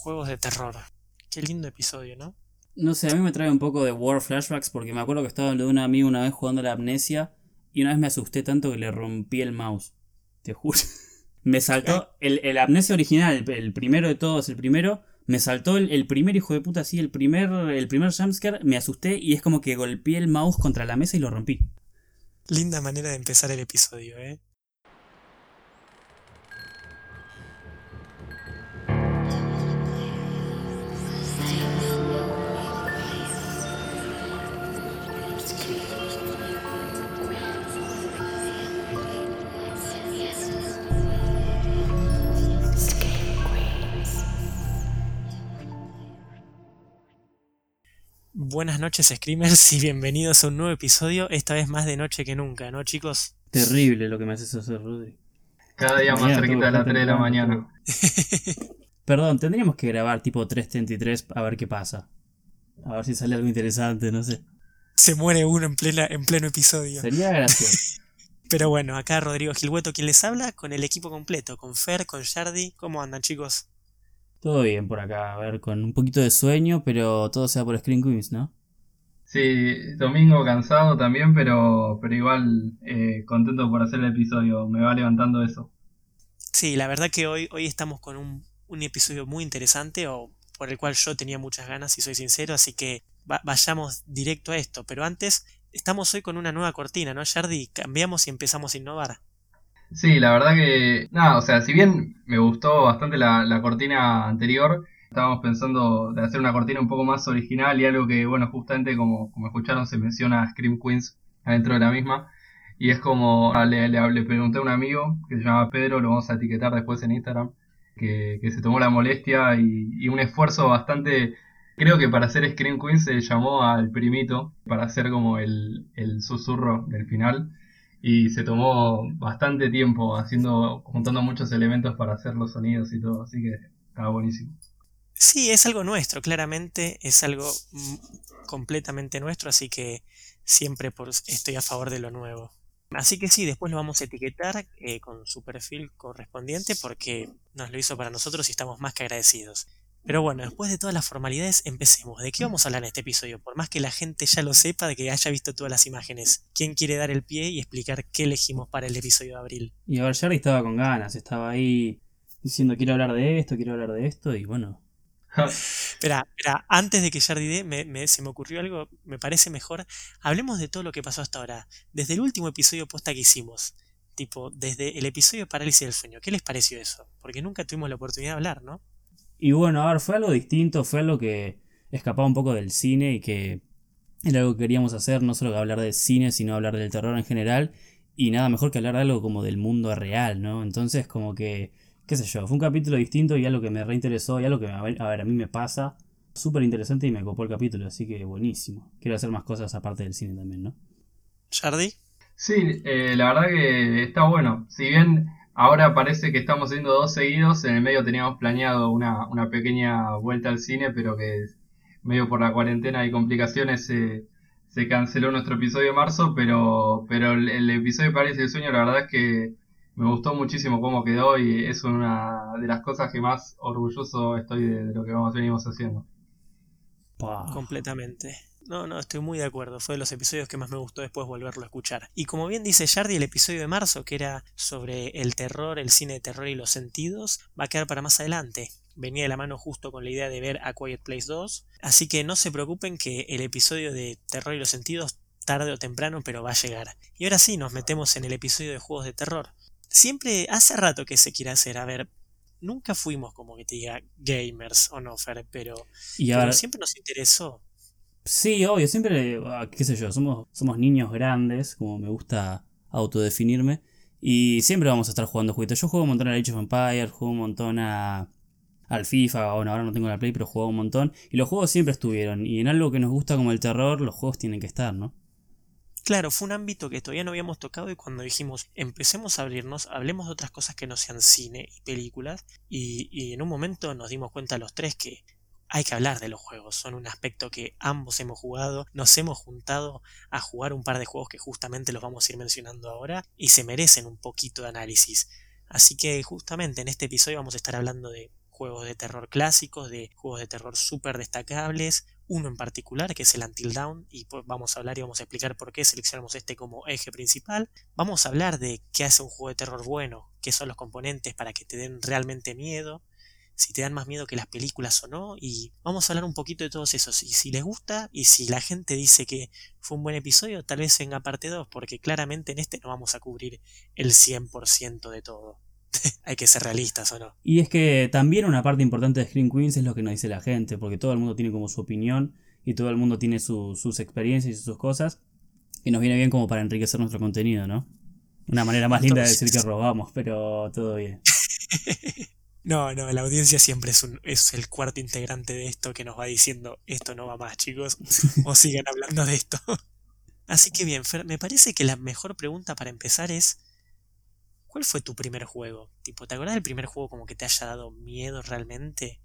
Juegos de terror. Qué lindo episodio, ¿no? No sé, a mí me trae un poco de War Flashbacks porque me acuerdo que estaba de un amigo una vez jugando a la amnesia y una vez me asusté tanto que le rompí el mouse. Te juro. Me saltó el, el amnesia original, el, primero de todos, el primero. Me saltó el, primer hijo de puta así, el primer, el primer jumpscare, me asusté y es como que golpeé el mouse contra la mesa y lo rompí. Linda manera de empezar el episodio, ¿eh? Buenas noches, Screamers, y bienvenidos a un nuevo episodio, esta vez más de noche que nunca, ¿no, chicos? Terrible lo que me haces hacer, Rodri. Cada día más cerquita de las 3 de la mañana. Perdón, tendríamos que grabar tipo 3.33 a ver qué pasa. A ver si sale algo interesante, no sé. Se muere uno en, plena, en pleno episodio. Sería gracioso. Pero bueno, acá Rodrigo Gilhueto quien les habla, con el equipo completo, con Fer, con Shardy. ¿Cómo andan, chicos? Todo bien por acá, a ver, con un poquito de sueño, pero todo sea por Screen Queens, ¿no? Sí, domingo cansado también, pero, pero igual eh, contento por hacer el episodio, me va levantando eso. Sí, la verdad que hoy, hoy estamos con un, un episodio muy interesante, o por el cual yo tenía muchas ganas, si soy sincero, así que vayamos directo a esto. Pero antes, estamos hoy con una nueva cortina, ¿no, Jardi? Cambiamos y empezamos a innovar. Sí, la verdad que, nada, o sea, si bien me gustó bastante la, la cortina anterior, estábamos pensando de hacer una cortina un poco más original y algo que, bueno, justamente como, como escucharon se menciona Scream Queens adentro de la misma. Y es como, ah, le, le, pregunté a un amigo que se llama Pedro, lo vamos a etiquetar después en Instagram, que, que se tomó la molestia y, y, un esfuerzo bastante, creo que para hacer Scream Queens se llamó al primito para hacer como el, el susurro del final y se tomó bastante tiempo haciendo, juntando muchos elementos para hacer los sonidos y todo, así que estaba buenísimo. Sí, es algo nuestro, claramente es algo completamente nuestro, así que siempre por, estoy a favor de lo nuevo. Así que sí, después lo vamos a etiquetar eh, con su perfil correspondiente porque nos lo hizo para nosotros y estamos más que agradecidos. Pero bueno, después de todas las formalidades, empecemos. ¿De qué vamos a hablar en este episodio? Por más que la gente ya lo sepa, de que haya visto todas las imágenes. ¿Quién quiere dar el pie y explicar qué elegimos para el episodio de abril? Y a ver, Jerry estaba con ganas, estaba ahí diciendo quiero hablar de esto, quiero hablar de esto, y bueno. espera, espera, antes de que Jardy dé, se me ocurrió algo, me parece mejor. Hablemos de todo lo que pasó hasta ahora. Desde el último episodio posta que hicimos. Tipo, desde el episodio de Parálisis del Sueño. ¿Qué les pareció eso? Porque nunca tuvimos la oportunidad de hablar, ¿no? Y bueno, a ver, fue algo distinto, fue algo que escapaba un poco del cine y que era algo que queríamos hacer, no solo hablar de cine, sino hablar del terror en general. Y nada mejor que hablar de algo como del mundo real, ¿no? Entonces, como que, qué sé yo, fue un capítulo distinto y algo que me reinteresó y algo que, a ver, a, mí me pasa. Súper interesante y me copó el capítulo, así que buenísimo. Quiero hacer más cosas aparte del cine también, ¿no? ¿Chardy? Sí, eh, la verdad que está bueno. Si bien Ahora parece que estamos haciendo dos seguidos. En el medio teníamos planeado una, una pequeña vuelta al cine, pero que medio por la cuarentena y complicaciones se, se canceló nuestro episodio de marzo. Pero, pero el, episodio de París del Sueño, la verdad es que me gustó muchísimo cómo quedó y es una de las cosas que más orgulloso estoy de, lo que vamos, venimos haciendo. Completamente. No, no, estoy muy de acuerdo. Fue de los episodios que más me gustó después volverlo a escuchar. Y como bien dice Jardy, el episodio de marzo, que era sobre el terror, el cine de terror y los sentidos, va a quedar para más adelante. Venía de la mano justo con la idea de ver A Quiet Place 2. Así que no se preocupen que el episodio de terror y los sentidos tarde o temprano, pero va a llegar. Y ahora sí, nos metemos en el episodio de juegos de terror. Siempre hace rato que se quiere hacer, a ver, nunca fuimos como que te diga gamers o no, Fer, pero, pero siempre nos interesó. Sí, obvio, siempre, ah, qué sé yo, somos, somos niños grandes, como me gusta autodefinirme, y siempre vamos a estar jugando juguetes. Yo juego un montón a Age of Empires, juego un montón a, al FIFA, bueno, ahora no tengo la Play, pero juego un montón, y los juegos siempre estuvieron, y en algo que nos gusta como el terror, los juegos tienen que estar, ¿no? Claro, fue un ámbito que todavía no habíamos tocado y cuando dijimos empecemos a abrirnos, hablemos de otras cosas que no sean cine y películas y, y en un momento nos dimos cuenta los tres que hay que hablar de los juegos, son un aspecto que ambos hemos jugado, nos hemos juntado a jugar un par de juegos que justamente los vamos a ir mencionando ahora y se merecen un poquito de análisis. Así que justamente en este episodio vamos a estar hablando de juegos de terror clásicos, de juegos de terror súper destacables, uno en particular que es el Until Dawn y pues vamos a hablar y vamos a explicar por qué seleccionamos este como eje principal. Vamos a hablar de qué hace un juego de terror bueno, qué son los componentes para que te den realmente miedo, si te dan más miedo que las películas o no, y vamos a hablar un poquito de todos esos, y si les gusta, y si la gente dice que fue un buen episodio, tal vez venga parte 2, porque claramente en este no vamos a cubrir el 100% de todo. Hay que ser realistas o no. Y es que también una parte importante de Screen Queens es lo que nos dice la gente, porque todo el mundo tiene como su opinión y todo el mundo tiene sus experiencias y sus cosas, y nos viene bien como para enriquecer nuestro contenido, ¿no? Una manera más linda de decir que robamos, pero todo bien. No, no, la audiencia siempre es, un, es el cuarto integrante de esto que nos va diciendo esto no va más, chicos, o sigan hablando de esto. Así que bien, Fer, me parece que la mejor pregunta para empezar es ¿Cuál fue tu primer juego? Tipo, ¿te acuerdas del primer juego como que te haya dado miedo realmente?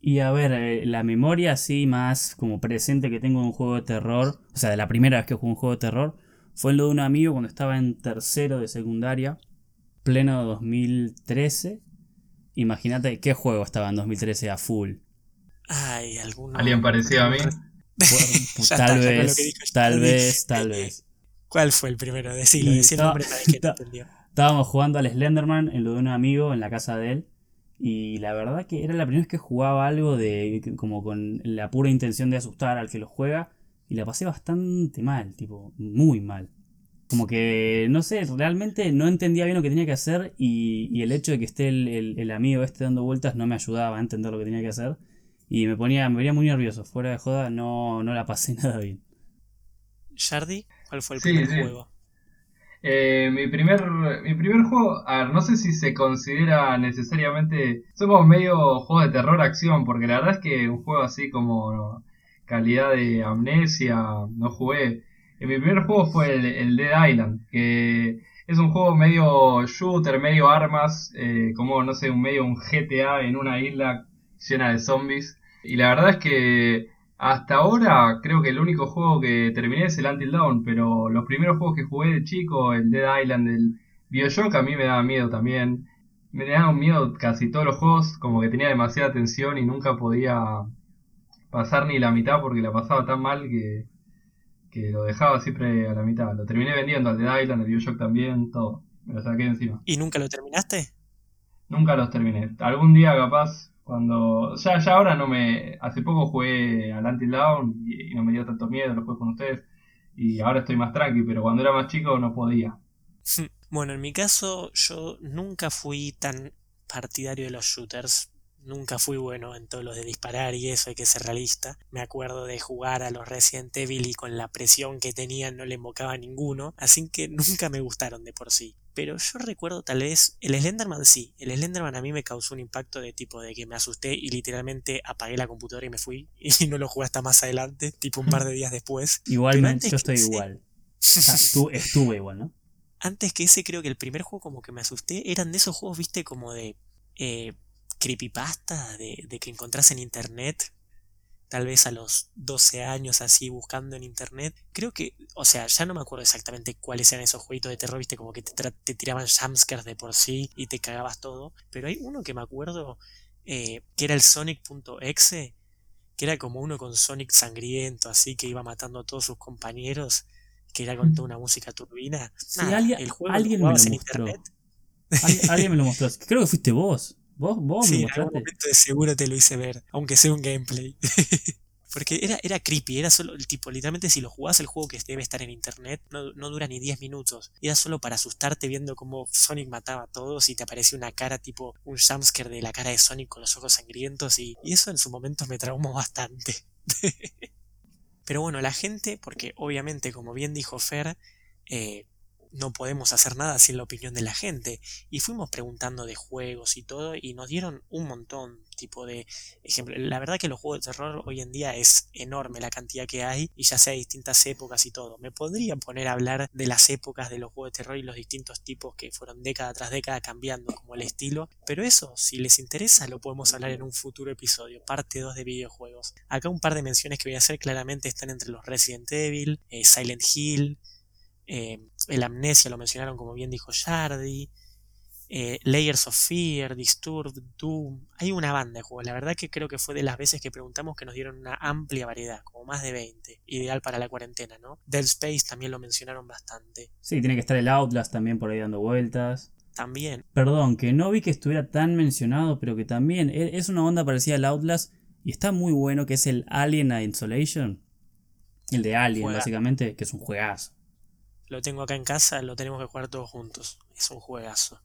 Y a ver, eh, la memoria así más como presente que tengo de un juego de terror, o sea, de la primera vez que jugué un juego de terror, fue lo de un amigo cuando estaba en tercero de secundaria, pleno 2013, Imagínate qué juego estaba en 2013 a full. Ay, alguno. ¿Alguien parecido a mí? tal vez, tal vez, tal vez. ¿Cuál fue el primero? Decilo, decí el nombre para que no entendió. Estábamos jugando al Slenderman en lo de un amigo en la casa de él. Y la verdad que era la primera vez que jugaba algo de como con la pura intención de asustar al que lo juega. Y la pasé bastante mal, tipo, muy mal. Como que, no sé, realmente no entendía bien lo que tenía que hacer y, el hecho de que esté el, amigo este dando vueltas no me ayudaba a entender lo que tenía que hacer. Y me ponía, me ponía muy nervioso. Fuera de joda no, no la pasé nada bien. Shardy, ¿cuál fue el primer juego? Eh, mi, primer, mi primer juego, a ver, no sé si se considera necesariamente. Como medio juego de terror acción, porque la verdad es que un juego así como calidad de amnesia no jugué mi primer juego fue el, Dead Island, que es un juego medio shooter, medio armas, eh, como no sé, un medio un GTA en una isla llena de zombies. Y la verdad es que hasta ahora creo que el único juego que terminé es el Until Dawn, pero los primeros juegos que jugué de chico, el Dead Island, el Bioshock, a mí me daba miedo también. Me daban miedo casi todos los juegos, como que tenía demasiada tensión y nunca podía pasar ni la mitad porque la pasaba tan mal que que lo dejaba siempre a la mitad. Lo terminé vendiendo al de Island, al Bioshock también, todo. Me lo saqué encima. ¿Y nunca lo terminaste? Nunca los terminé. Algún día capaz, cuando... Ya, ya ahora no me... Hace poco jugué al Until Down y, no me dio tanto miedo, lo jugué con ustedes. Y ahora estoy más tranqui, pero cuando era más chico no podía. Bueno, en mi caso yo nunca fui tan partidario de los shooters nunca fui bueno en todos los de disparar y eso, hay que ser realista. Me acuerdo de jugar a los Resident Evil y con la presión que tenían no le invocaba a ninguno, así que nunca me gustaron de por sí. Pero yo recuerdo tal vez, el Slenderman sí, el Slenderman a mí me causó un impacto de tipo de que me asusté y literalmente apagué la computadora y me fui y no lo jugué hasta más adelante, tipo un par de días después. Igualmente, yo estoy igual. estuve igual, ¿no? Antes que ese creo que el primer juego como que me asusté eran de esos juegos, viste, como de eh, creepypasta de, de que encontrás en internet, tal vez a los 12 años así buscando en internet. Creo que, o sea, ya no me acuerdo exactamente cuáles eran esos jueguitos de terror, viste, como que te, te tiraban jumpscares de por sí y te cagabas todo. Pero hay uno que me acuerdo eh, que era el Sonic.exe, que era como uno con Sonic sangriento, así que iba matando a todos sus compañeros, que era con toda una música turbina. alguien, el juego alguien me lo mostró. Internet. alguien me lo mostró. Creo que fuiste vos. Vos, vos sí, en algún momento de seguro te lo hice ver, aunque sea un gameplay. Porque era, era creepy, era solo el tipo, literalmente si lo jugás el juego que debe estar en internet, no, dura ni 10 minutos. Era solo para asustarte viendo cómo Sonic mataba a todos y te aparecía una cara tipo un jumpscare de la cara de Sonic con los ojos sangrientos y, y eso en su momento me traumó bastante. Pero bueno, la gente, porque obviamente como bien dijo Fer, eh, no podemos hacer nada sin la opinión de la gente. Y fuimos preguntando de juegos y todo y nos dieron un montón tipo de ejemplo. La verdad que los juegos de terror hoy en día es enorme la cantidad que hay y ya sea distintas épocas y todo. Me podría poner a hablar de las épocas de los juegos de terror y los distintos tipos que fueron década tras década cambiando como el estilo. Pero eso, si les interesa, lo podemos hablar en un futuro episodio, parte 2 de videojuegos. Acá un par de menciones que voy a hacer claramente están entre los Resident Evil, eh, Silent Hill, eh, el Amnesia lo mencionaron como bien dijo Yardi. eh, Layers of Fear, Disturbed, Doom. Hay una banda de juegos. La verdad que creo que fue de las veces que preguntamos que nos dieron una amplia variedad, como más de 20. Ideal para la cuarentena, ¿no? Dead Space también lo mencionaron bastante. Sí, tiene que estar el Outlast también por ahí dando vueltas. También. Perdón, que no vi que estuviera tan mencionado, pero que también e, es una onda parecida al Outlast y está muy bueno, que es el Alien Isolation. El de Alien, básicamente, que es un juegazo. Lo tengo acá en casa, lo tenemos que jugar todos juntos. Es un juegazo.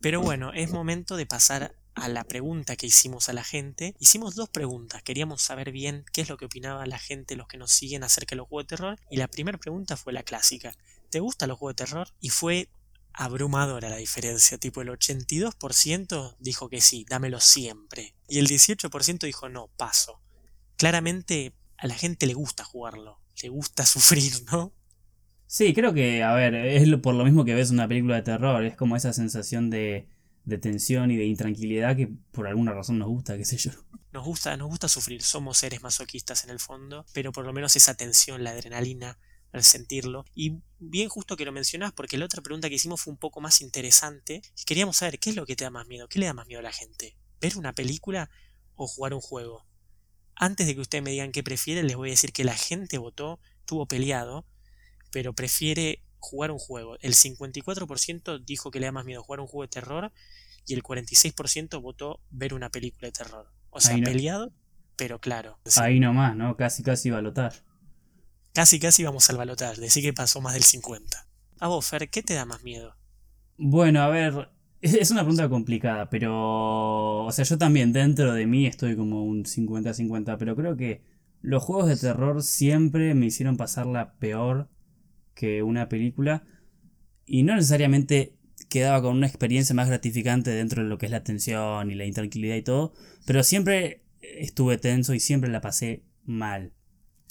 Pero bueno, es momento de pasar a la pregunta que hicimos a la gente. Hicimos dos preguntas. Queríamos saber bien qué es lo que opinaba la gente, los que nos siguen acerca de los juegos de terror. Y la primera pregunta fue la clásica. ¿Te gustan los juegos de terror? Y fue abrumadora la diferencia. Tipo, el 82% dijo que sí, dámelo siempre. Y el 18% dijo no, paso. Claramente a la gente le gusta jugarlo. Le gusta sufrir, ¿no? Sí, creo que, a ver, es por lo mismo que ves una película de terror, es como esa sensación de, de tensión y de intranquilidad que por alguna razón nos gusta, qué sé yo. Nos gusta, nos gusta sufrir, somos seres masoquistas en el fondo, pero por lo menos esa tensión, la adrenalina, al sentirlo. Y bien justo que lo mencionás, porque la otra pregunta que hicimos fue un poco más interesante. Queríamos saber qué es lo que te da más miedo, qué le da más miedo a la gente, ver una película o jugar un juego. Antes de que ustedes me digan qué prefieren, les voy a decir que la gente votó, tuvo peleado, pero prefiere jugar un juego. El 54% dijo que le da más miedo jugar un juego de terror y el 46% votó ver una película de terror. O sea, peleado, pero claro. Ahí nomás, ¿no? Casi, casi balotar. Casi, casi vamos al balotar. Decí que pasó más del 50. A vos, Fer, ¿qué te da más miedo? Bueno, a ver, es una pregunta complicada, pero... O sea, yo también dentro de mí estoy como un 50-50, pero creo que los juegos de terror siempre me hicieron pasarla peor que una película y no necesariamente quedaba con una experiencia más gratificante dentro de lo que es la tensión y la intranquilidad y todo, pero siempre estuve tenso y siempre la pasé mal.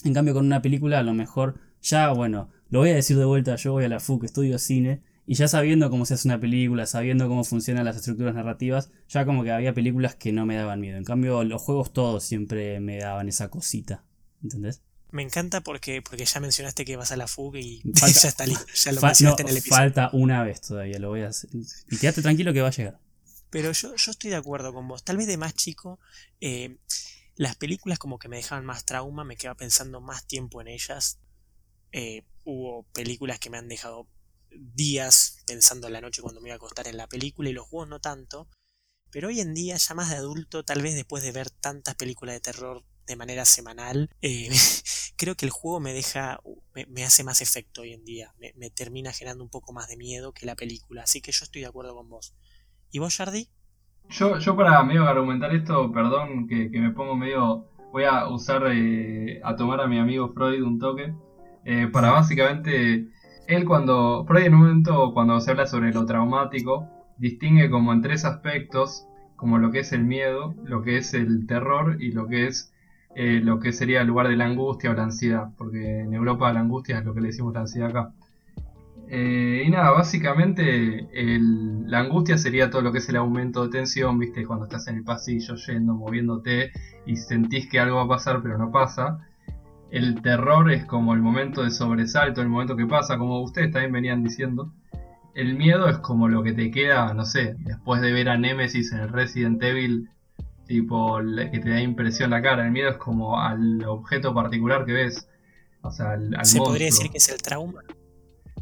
En cambio con una película a lo mejor ya, bueno, lo voy a decir de vuelta, yo voy a la FUC, estudio cine, y ya sabiendo cómo se hace una película, sabiendo cómo funcionan las estructuras narrativas, ya como que había películas que no me daban miedo. En cambio los juegos todos siempre me daban esa cosita, ¿entendés? Me encanta porque, porque ya mencionaste que vas a la fuga y ya está listo. Ya lo mencionaste en el episodio. Falta una vez todavía, lo voy a hacer. Y quédate tranquilo que va a llegar. Pero yo, yo estoy de acuerdo con vos. Tal vez de más chico, eh, las películas como que me dejaban más trauma, me quedaba pensando más tiempo en ellas. Eh, hubo películas que me han dejado días pensando en la noche cuando me iba a acostar en la película y los juegos no tanto. Pero hoy en día, ya más de adulto, tal vez después de ver tantas películas de terror de manera semanal, eh, creo que el juego me deja, me, hace más efecto hoy en día, me, termina generando un poco más de miedo que la película, así que yo estoy de acuerdo con vos. ¿Y vos, Jardi? Yo, yo para medio argumentar esto, perdón que, me pongo medio, voy a usar, eh, a tomar a mi amigo Freud un toque, eh, para básicamente, él cuando, Freud en un momento cuando se habla sobre lo traumático, distingue como en tres aspectos, como lo que es el miedo, lo que es el terror y lo que es eh, lo que sería el lugar de la angustia o la ansiedad, porque en Europa la angustia es lo que le decimos la ansiedad acá. Eh, y nada, básicamente la angustia sería todo lo que es el aumento de tensión, viste, cuando estás en el pasillo yendo, moviéndote y sentís que algo va a pasar pero no pasa. El terror es como el momento de sobresalto, el momento que pasa, como ustedes también venían diciendo. El miedo es como lo que te queda, no sé, después de ver a Nemesis en el Resident Evil tipo que te da impresión la cara. El miedo es como al objeto particular que ves. O sea, al, ¿Se podría decir que es el trauma?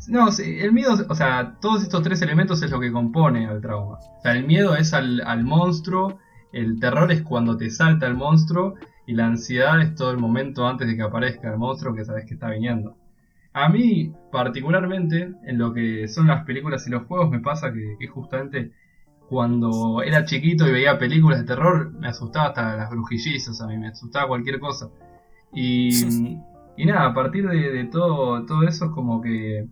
No, el miedo, o sea, todos estos tres elementos es lo que compone al trauma. O sea, el miedo es al, al monstruo, el terror es cuando te salta el monstruo y la ansiedad es todo el momento antes de que aparezca el monstruo que sabes que está viniendo. A mí, particularmente, en lo que son las películas y los juegos, me pasa que, que justamente cuando era chiquito y veía películas de terror, me asustaba hasta las brujillizas, a mí me asustaba cualquier cosa. Y, y nada, a partir de, todo, todo eso es como que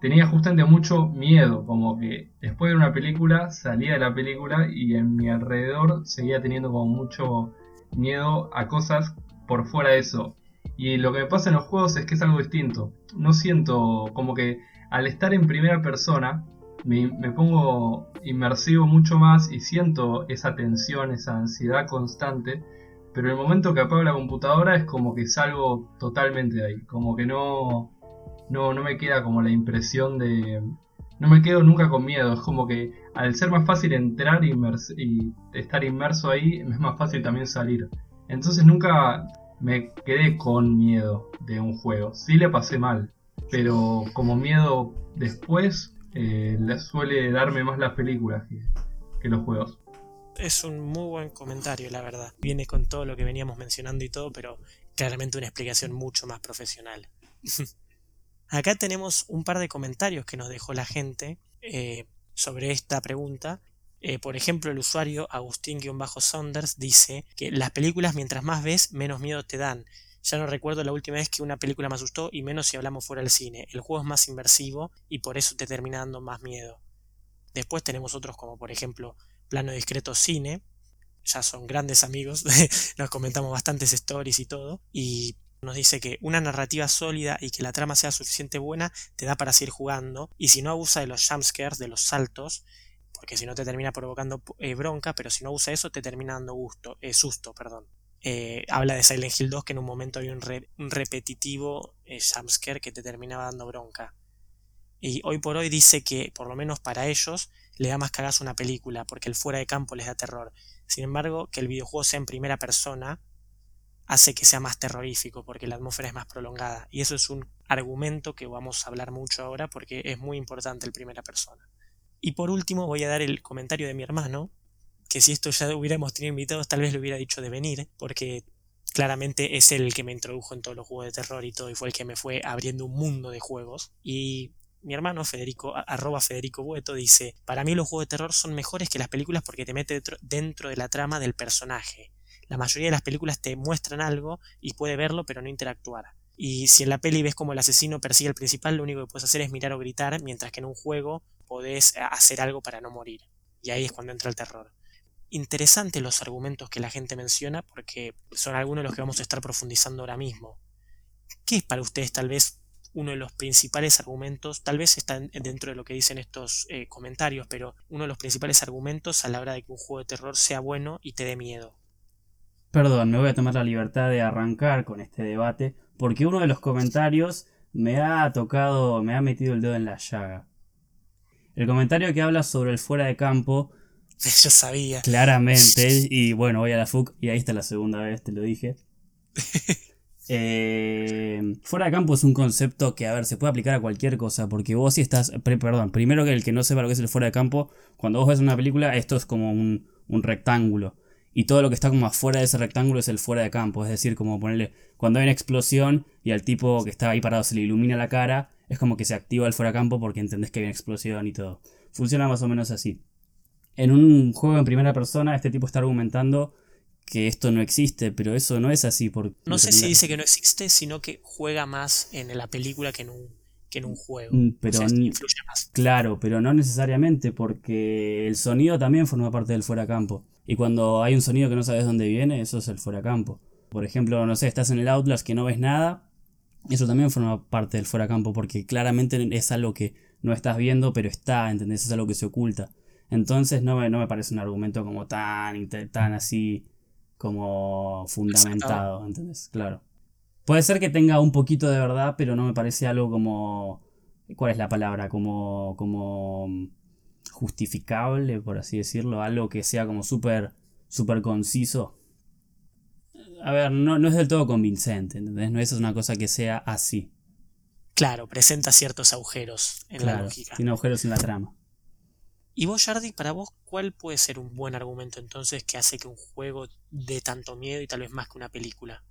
tenía justamente mucho miedo, como que después de una película salía de la película y en mi alrededor seguía teniendo como mucho miedo a cosas por fuera de eso. Y lo que me pasa en los juegos es que es algo distinto. No siento como que al estar en primera persona, me, pongo inmersivo mucho más y siento esa tensión, esa ansiedad constante, pero el momento que apago la computadora es como que salgo totalmente de ahí, como que no, no, no me queda como la impresión de, no me quedo nunca con miedo. Es como que al ser más fácil entrar y estar inmerso ahí, es más fácil también salir. Entonces nunca me quedé con miedo de un juego. Sí le pasé mal, pero como miedo después eh, le suele darme más las películas que, los juegos. Es un muy buen comentario, la verdad. Viene con todo lo que veníamos mencionando y todo, pero claramente una explicación mucho más profesional. Acá tenemos un par de comentarios que nos dejó la gente eh, sobre esta pregunta. Eh, por ejemplo, el usuario Agustín-Saunders dice que las películas mientras más ves, menos miedo te dan. Ya no recuerdo la última vez que una película me asustó y menos si hablamos fuera del cine. El juego es más inversivo y por eso te termina dando más miedo. Después tenemos otros como por ejemplo Plano Discreto Cine. Ya son grandes amigos, nos comentamos bastantes stories y todo. Y nos dice que una narrativa sólida y que la trama sea suficiente buena te da para seguir jugando. Y si no abusa de los jumpscares, de los saltos, porque si no te termina provocando eh, bronca, pero si no usa eso te termina dando gusto, eh, susto, perdón. Eh, habla de Silent Hill 2 que en un momento hay un, repetitivo jumpscare que te terminaba dando bronca. Y hoy por hoy dice que, por lo menos para ellos, le da más cagas una película, porque el fuera de campo les da terror. Sin embargo, que el videojuego sea en primera persona, hace que sea más terrorífico porque la atmósfera es más prolongada. Y eso es un argumento que vamos a hablar mucho ahora porque es muy importante el primera persona. Y por último voy a dar el comentario de mi hermano, que si esto ya hubiéramos tenido invitados tal vez le hubiera dicho de venir, porque claramente es el que me introdujo en todos los juegos de terror y todo, y fue el que me fue abriendo un mundo de juegos. Y mi hermano Federico, arroba Federico Bueto, dice, para mí los juegos de terror son mejores que las películas porque te mete dentro de la trama del personaje la mayoría de las películas te muestran algo y puede verlo pero no interactuar. Y si en la peli ves como el asesino persigue al principal, lo único que puedes hacer es mirar o gritar, mientras que en un juego podés hacer algo para no morir. Y ahí es cuando entra el terror. Interesantes los argumentos que la gente menciona porque son algunos de los que vamos a estar profundizando ahora mismo. ¿Qué es para ustedes tal vez uno de los principales argumentos, tal vez está dentro de lo que dicen estos eh, comentarios, pero uno de los principales argumentos a la hora de que un juego de terror sea bueno y te dé miedo? Perdón, me voy a tomar la libertad de arrancar con este debate, porque uno de los comentarios me ha tocado, me ha metido el dedo en la llaga. El comentario que habla sobre el fuera de campo. Yo sabía. Claramente, y bueno, voy a la FUC y ahí está la segunda vez, te lo dije. Eh, fuera de campo es un concepto que, a ver, se puede aplicar a cualquier cosa, porque vos si estás, perdón, primero que el que no sepa lo que es el fuera de campo, cuando vos ves una película, esto es como un, un rectángulo y todo lo que está como afuera de ese rectángulo es el fuera de campo. Es decir, como ponerle, cuando hay una explosión y al tipo que está ahí parado se le ilumina la cara, es como que se activa el fuera de campo porque entendés que hay una explosión y todo. Funciona más o menos así. En un juego en primera persona, este tipo está argumentando que esto no existe, pero eso no es así. Porque no sé si dice que no existe, sino que juega más en la película que en un, que en un juego. Mm, pero influye más. Claro, pero no necesariamente, porque el sonido también forma parte del fuera campo. Y cuando hay un sonido que no sabes dónde viene, eso es el fuera campo. Por ejemplo, no sé, estás en el Outlast que no ves nada, eso también forma parte del fuera campo, porque claramente es algo que no estás viendo, pero está, ¿entendés? Es algo que se oculta. Entonces no me, no me parece un argumento como tan, tan así como fundamentado, ¿entendés? Claro. Puede ser que tenga un poquito de verdad, pero no me parece algo como... ¿Cuál es la palabra? Como... como justificable, por así decirlo, algo que sea como súper super conciso. A ver, no, no, es del todo convincente, ¿entendés? No es una cosa que sea así. Claro, presenta ciertos agujeros en la lógica. Tiene agujeros en la trama. Y vos, Jardy, para vos, ¿cuál puede ser un buen argumento entonces que hace que un juego dé tanto miedo y tal vez más que una película?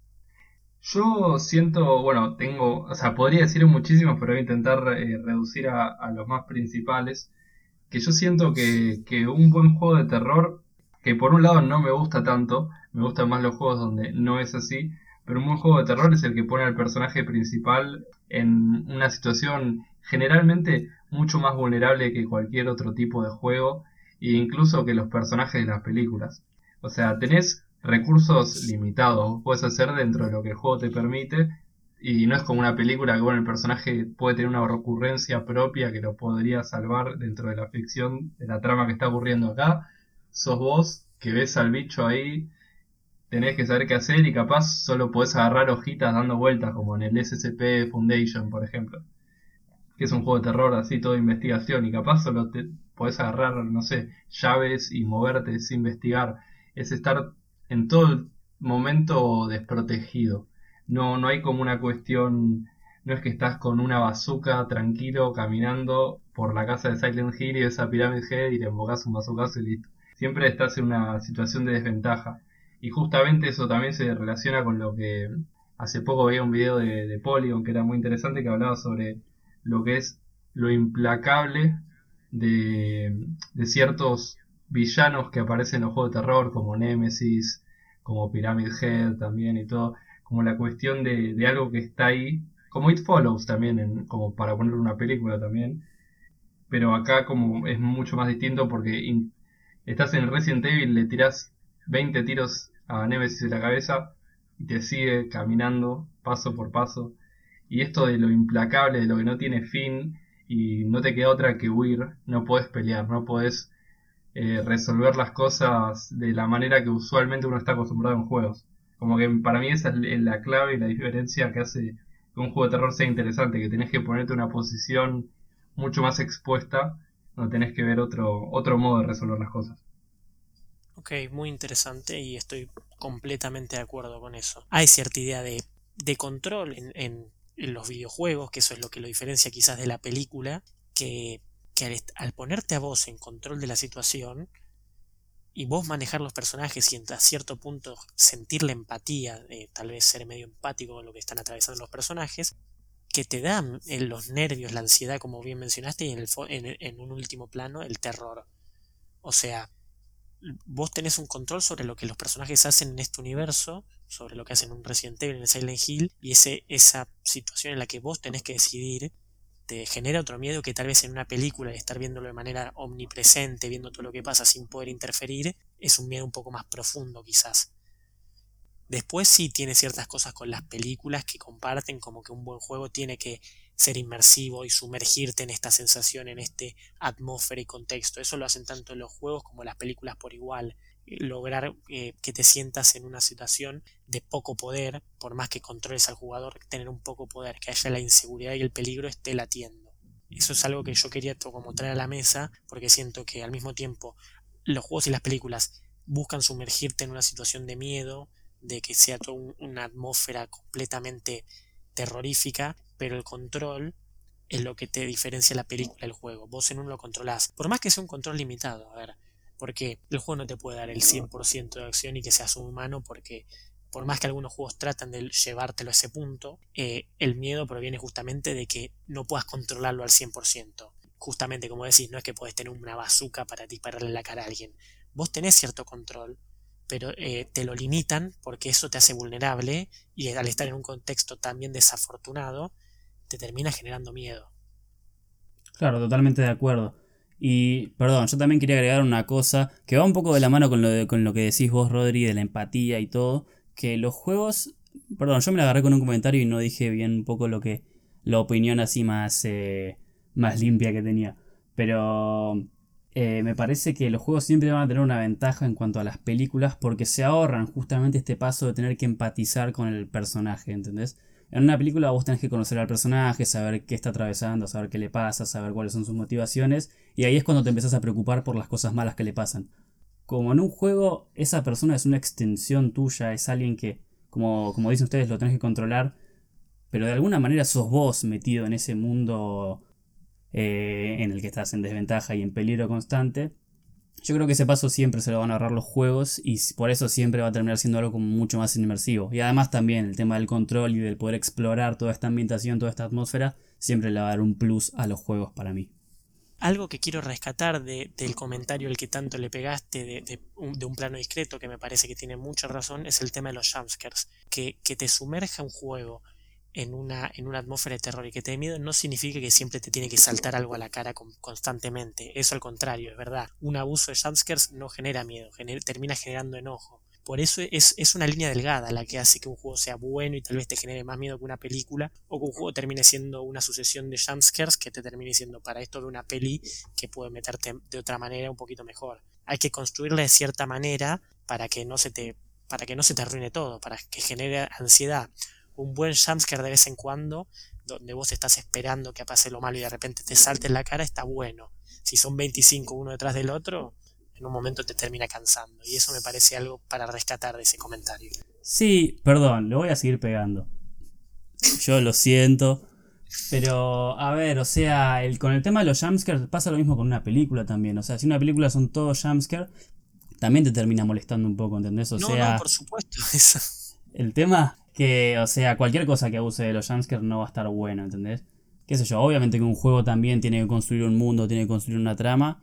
Yo siento, bueno, tengo, o sea, podría decir muchísimos, pero voy a intentar eh, reducir a, a, los más principales que yo siento que, que un buen juego de terror, que por un lado no me gusta tanto, me gustan más los juegos donde no es así, pero un buen juego de terror es el que pone al personaje principal en una situación generalmente mucho más vulnerable que cualquier otro tipo de juego e incluso que los personajes de las películas. O sea, tenés recursos limitados, puedes hacer dentro de lo que el juego te permite y no es como una película que bueno, el personaje puede tener una recurrencia propia que lo podría salvar dentro de la ficción, de la trama que está ocurriendo acá. Sos vos que ves al bicho ahí, tenés que saber qué hacer y capaz solo podés agarrar hojitas dando vueltas, como en el SCP Foundation, por ejemplo. Que es un juego de terror así, todo de investigación, y capaz solo te podés agarrar, no sé, llaves y moverte sin investigar. Es estar en todo momento desprotegido. No, no hay como una cuestión, no es que estás con una bazooka tranquilo caminando por la casa de Silent Hill y ves a Pyramid Head y le invocas un bazookazo y listo. Siempre estás en una situación de desventaja. Y justamente eso también se relaciona con lo que hace poco veía un video de, de Polygon que era muy interesante que hablaba sobre lo que es lo implacable de, de ciertos villanos que aparecen en los juegos de terror como Nemesis, como Pyramid Head también y todo, como la cuestión de, de algo que está ahí, como It Follows también, como para poner una película también, pero acá como es mucho más distinto porque estás en Resident Evil, le tiras 20 tiros a Nemesis en la cabeza y te sigue caminando paso por paso. Y esto de lo implacable, de lo que no tiene fin y no te queda otra que huir, no puedes pelear, no puedes eh, resolver las cosas de la manera que usualmente uno está acostumbrado en juegos. Como que para mí esa es la clave y la diferencia que hace que un juego de terror sea interesante, que tenés que ponerte una posición mucho más expuesta, no tenés que ver otro, otro modo de resolver las cosas. Ok, muy interesante y estoy completamente de acuerdo con eso. Hay cierta idea de, de control en, los videojuegos, que eso es lo que lo diferencia quizás de la película, que, que al, al, ponerte a vos en control de la situación y vos manejar los personajes y a cierto punto sentir la empatía, tal vez ser medio empático con lo que están atravesando los personajes, que te dan eh, los nervios, la ansiedad, como bien mencionaste, y en, el, en, en un último plano el terror. O sea, vos tenés un control sobre lo que los personajes hacen en este universo, sobre lo que hacen en un Resident Evil, en Silent Hill, y ese, esa situación en la que vos tenés que decidir te genera otro miedo que tal vez en una película, de estar viéndolo de manera omnipresente, viendo todo lo que pasa sin poder interferir, es un miedo un poco más profundo quizás. Después sí tiene ciertas cosas con las películas que comparten, como que un buen juego tiene que ser inmersivo y sumergirte en esta sensación, en este atmósfera y contexto. Eso lo hacen tanto los juegos como las películas por igual. Lograr eh, que te sientas en una situación de poco poder, por más que controles al jugador, tener un poco poder, que haya la inseguridad y el peligro esté latiendo. Eso es algo que yo quería como traer a la mesa, porque siento que al mismo tiempo los juegos y las películas buscan sumergirte en una situación de miedo, de que sea toda un, una atmósfera completamente terrorífica, pero el control es lo que te diferencia la película del juego. Vos en uno lo controlás. Por más que sea un control limitado, a ver, porque el juego no te puede dar el 100% de acción y que seas un humano, porque por más que algunos juegos tratan de llevártelo a ese punto, eh, el miedo proviene justamente de que no puedas controlarlo al 100%. Justamente como decís, no es que podés tener una bazooka para dispararle la cara a alguien. Vos tenés cierto control, pero eh, te lo limitan porque eso te hace vulnerable y al estar en un contexto también desafortunado, te termina generando miedo. Claro, totalmente de acuerdo. Y, perdón, yo también quería agregar una cosa que va un poco de la mano con lo, que decís vos, Rodri, de la empatía y todo, que los juegos, perdón, yo me la agarré con un comentario y no dije bien un poco lo que, la opinión así más, eh, más limpia que tenía. Pero eh, me parece que los juegos siempre van a tener una ventaja en cuanto a las películas porque se ahorran justamente este paso de tener que empatizar con el personaje, ¿entendés? En una película vos tenés que conocer al personaje, saber qué está atravesando, saber qué le pasa, saber cuáles son sus motivaciones, y ahí es cuando te empezás a preocupar por las cosas malas que le pasan. Como en un juego, esa persona es una extensión tuya, es alguien que, como, como dicen ustedes, lo tenés que controlar, pero de alguna manera sos vos metido en ese mundo eh, en el que estás en desventaja y en peligro constante. Yo creo que ese paso siempre se lo van a ahorrar los juegos y por eso siempre va a terminar siendo algo como mucho más inmersivo. Y además también el tema del control y del poder explorar toda esta ambientación, toda esta atmósfera, siempre le va a dar un plus a los juegos para mí. Algo que quiero rescatar de, del comentario el que tanto le pegaste de, de, un, plano discreto, que me parece que tiene mucha razón, es el tema de los jumpscares. Que, que te sumerja un juego en una, en una atmósfera de terror y que te dé miedo no significa que siempre te tiene que saltar algo a la cara con, constantemente. Eso al contrario, es verdad. Un abuso de jumpscares no genera miedo, termina generando enojo. Por eso es, es, una línea delgada la que hace que un juego sea bueno y tal vez te genere más miedo que una película, o que un juego termine siendo una sucesión de jumpscares que te termine siendo para esto de una peli que puede meterte de otra manera un poquito mejor. Hay que construirla de cierta manera para que no se te, para que no se te arruine todo, para que genere ansiedad un buen jumpscare de vez en cuando donde vos estás esperando que pase lo malo y de repente te salte en la cara, está bueno. Si son 25 uno detrás del otro, en un momento te termina cansando. Y eso me parece algo para rescatar de ese comentario. Sí, perdón, le voy a seguir pegando. Yo lo siento. Pero, a ver, o sea, el, con el tema de los jumpscares pasa lo mismo con una película también. O sea, si una película son todos jumpscares, también te termina molestando un poco, ¿entendés? O no, sea, no, por supuesto. Eso. el tema que, o sea, cualquier cosa que abuse de los jumpscares no va a estar bueno, ¿entendés? Qué sé yo, obviamente que un juego también tiene que construir un mundo, tiene que construir una trama.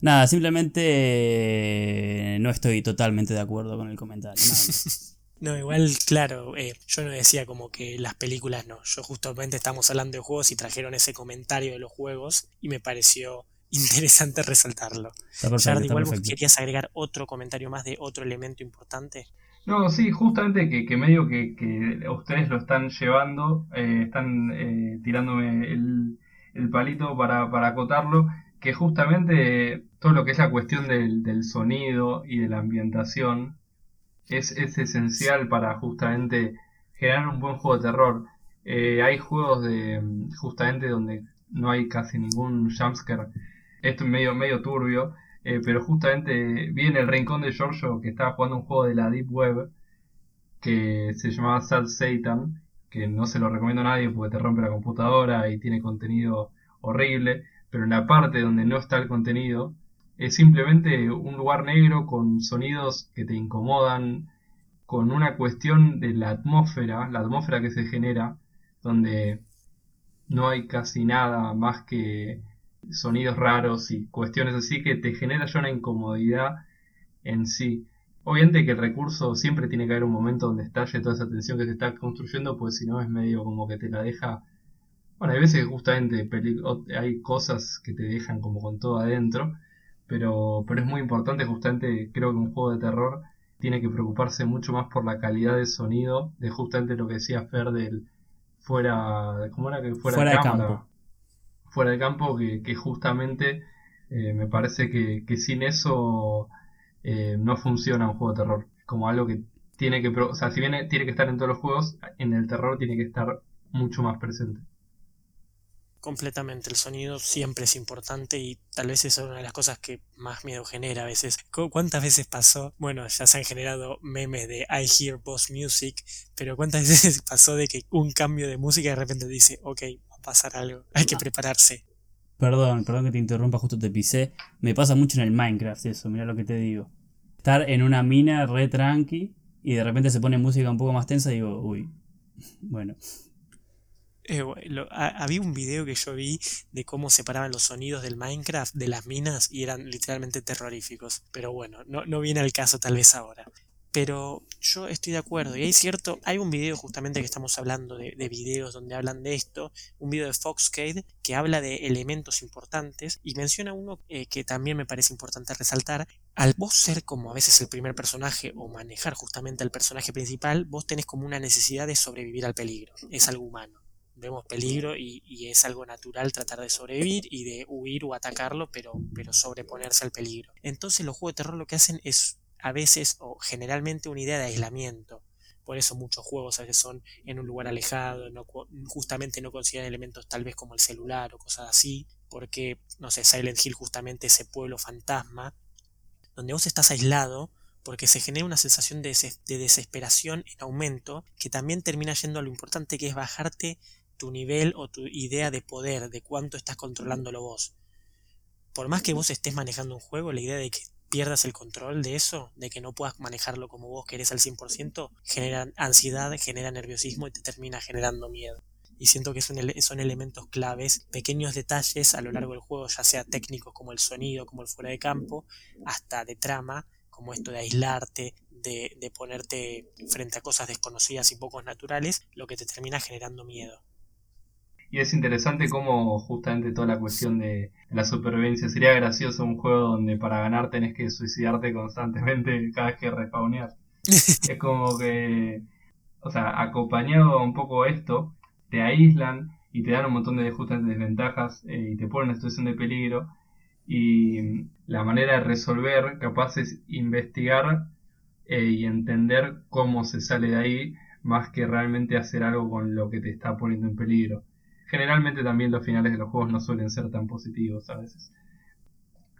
Nada, simplemente eh, no estoy totalmente de acuerdo con el comentario. No, igual, claro, eh, yo no decía como que las películas no. Yo justamente estamos hablando de juegos y trajeron ese comentario de los juegos y me pareció interesante resaltarlo. Perfecto, igual vos querías agregar otro comentario más de otro elemento importante. No, sí, justamente que, que medio que, que ustedes lo están llevando, eh, están eh, tirándome el, el palito para, para acotarlo, que justamente todo lo que es la cuestión del, del sonido y de la ambientación es, es esencial para justamente generar un buen juego de terror. Eh, hay juegos de justamente donde no hay casi ningún jumpscare. Esto es medio, medio turbio, eh, pero justamente vi en el rincón de Giorgio que estaba jugando un juego de la Deep Web que se llamaba Sad Satan, que no se lo recomiendo a nadie porque te rompe la computadora y tiene contenido horrible, pero en la parte donde no está el contenido es simplemente un lugar negro con sonidos que te incomodan, con una cuestión de la atmósfera, la atmósfera que se genera, donde no hay casi nada más que sonidos raros y cuestiones así que te genera ya una incomodidad en sí. Obviamente que el recurso siempre tiene que haber un momento donde estalle toda esa tensión que se está construyendo, pues si no es medio como que te la deja. Bueno, hay veces justamente hay cosas que te dejan como con todo adentro, pero, pero es muy importante, justamente creo que un juego de terror tiene que preocuparse mucho más por la calidad de sonido, de justamente lo que decía Fer del fuera, ¿cómo era que fuera, Fuera de cámara? campo. Fuera de campo que, justamente eh, me parece que, sin eso eh, no funciona un juego de terror. Como algo que tiene que, o sea, si bien tiene que estar en todos los juegos, en el terror tiene que estar mucho más presente. Completamente, el sonido siempre es importante y tal vez es una de las cosas que más miedo genera a veces. ¿Cu- ¿Cuántas veces pasó? Bueno, ya se han generado memes de I hear boss music, pero ¿cuántas veces pasó de que un cambio de música de repente dice, ok, pasar algo, hay que prepararse? Perdón, perdón que te interrumpa, justo te pisé. Me pasa mucho en el Minecraft eso, mira lo que te digo. Estar en una mina re tranqui y de repente se pone música un poco más tensa y digo, uy. Bueno, Eh, lo- había un video que yo vi de cómo separaban los sonidos del Minecraft de las minas y eran literalmente terroríficos. Pero bueno, no, no viene al caso tal vez ahora. Pero yo estoy de acuerdo. Y hay cierto, hay un video justamente que estamos hablando de, de videos donde hablan de esto, un video de Foxcade que habla de elementos importantes y menciona uno eh, que también me parece importante resaltar. Al vos ser como a veces el primer personaje o manejar justamente al personaje principal, vos tenés como una necesidad de sobrevivir al peligro. Es algo humano vemos peligro y, y es algo natural tratar de sobrevivir y de huir o atacarlo, pero, pero sobreponerse al peligro. Entonces los juegos de terror lo que hacen es a veces o generalmente una idea de aislamiento. Por eso muchos juegos a veces son en un lugar alejado, no, justamente no consideran elementos tal vez como el celular o cosas así, porque, no sé, Silent Hill justamente ese pueblo fantasma, donde vos estás aislado, porque se genera una sensación de, des- de desesperación en aumento, que también termina yendo a lo importante que es bajarte tu nivel o tu idea de poder, de cuánto estás controlándolo vos. Por más que vos estés manejando un juego, la idea de que pierdas el control de eso, de que no puedas manejarlo como vos querés al 100%, genera ansiedad, genera nerviosismo y te termina generando miedo. Y siento que son, son elementos claves, pequeños detalles a lo largo del juego, ya sea técnicos como el sonido, como el fuera de campo, hasta de trama, como esto de aislarte, de, de ponerte frente a cosas desconocidas y pocos naturales, lo que te termina generando miedo. Y es interesante cómo justamente toda la cuestión de la supervivencia. Sería gracioso un juego donde para ganar tenés que suicidarte constantemente cada vez que respawneas. Es como que, o sea, acompañado un poco esto, te aíslan y te dan un montón de justamente desventajas eh, y te ponen en una situación de peligro. Y la manera de resolver, capaz, es investigar eh, y entender cómo se sale de ahí más que realmente hacer algo con lo que te está poniendo en peligro. Generalmente también los finales de los juegos no suelen ser tan positivos a veces.